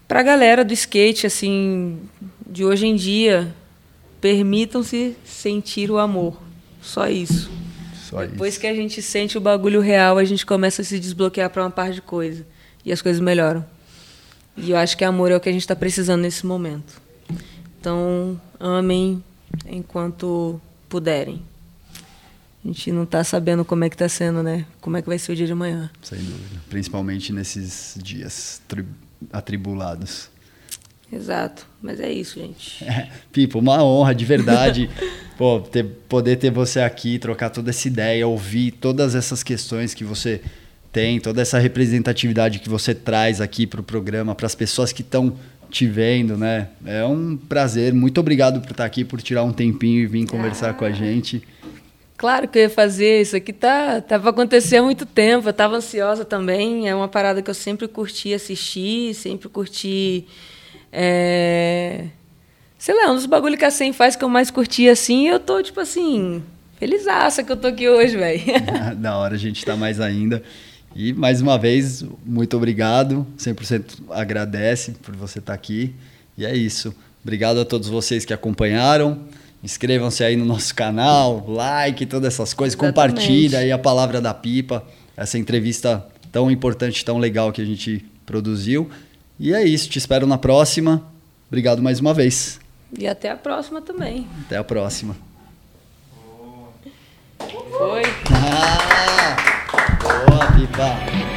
para a galera do skate assim de hoje em dia, permitam-se sentir o amor. Só isso. Só Depois isso. que a gente sente o bagulho real, a gente começa a se desbloquear para uma parte de coisa e as coisas melhoram. E eu acho que amor é o que a gente está precisando nesse momento. Então, amem enquanto puderem. A gente não está sabendo como é que está sendo, né? Como é que vai ser o dia de amanhã. Sem dúvida. Principalmente nesses dias atribulados. Exato. Mas é isso, gente. (laughs) É, Pipo, uma honra de verdade (laughs) pô, ter, poder ter você aqui, trocar toda essa ideia, ouvir todas essas questões que você tem, toda essa representatividade que você traz aqui para o programa, para as pessoas que estão te vendo, né? É um prazer. Muito obrigado por estar aqui, por tirar um tempinho e vir conversar ah. com a gente. Claro que eu ia fazer, isso aqui tá, tá para acontecer há muito tempo, eu estava ansiosa também, é uma parada que eu sempre curti assistir, sempre curti... É... Sei lá, um dos bagulhos que a Sem faz que eu mais curti assim, eu tô, tipo assim, felizaça que eu tô aqui hoje, velho. (laughs) (laughs) da hora, a gente tá mais ainda. E mais uma vez, muito obrigado, 100% agradece por você estar tá aqui. E é isso. Obrigado a todos vocês que acompanharam. Inscrevam-se aí no nosso canal, like, todas essas coisas. Exatamente. Compartilha aí a palavra da pipa, essa entrevista tão importante, tão legal que a gente produziu. E é isso, te espero na próxima. Obrigado mais uma vez. E até a próxima também. Até a próxima. Foi. (laughs) Ah, boa, pipa.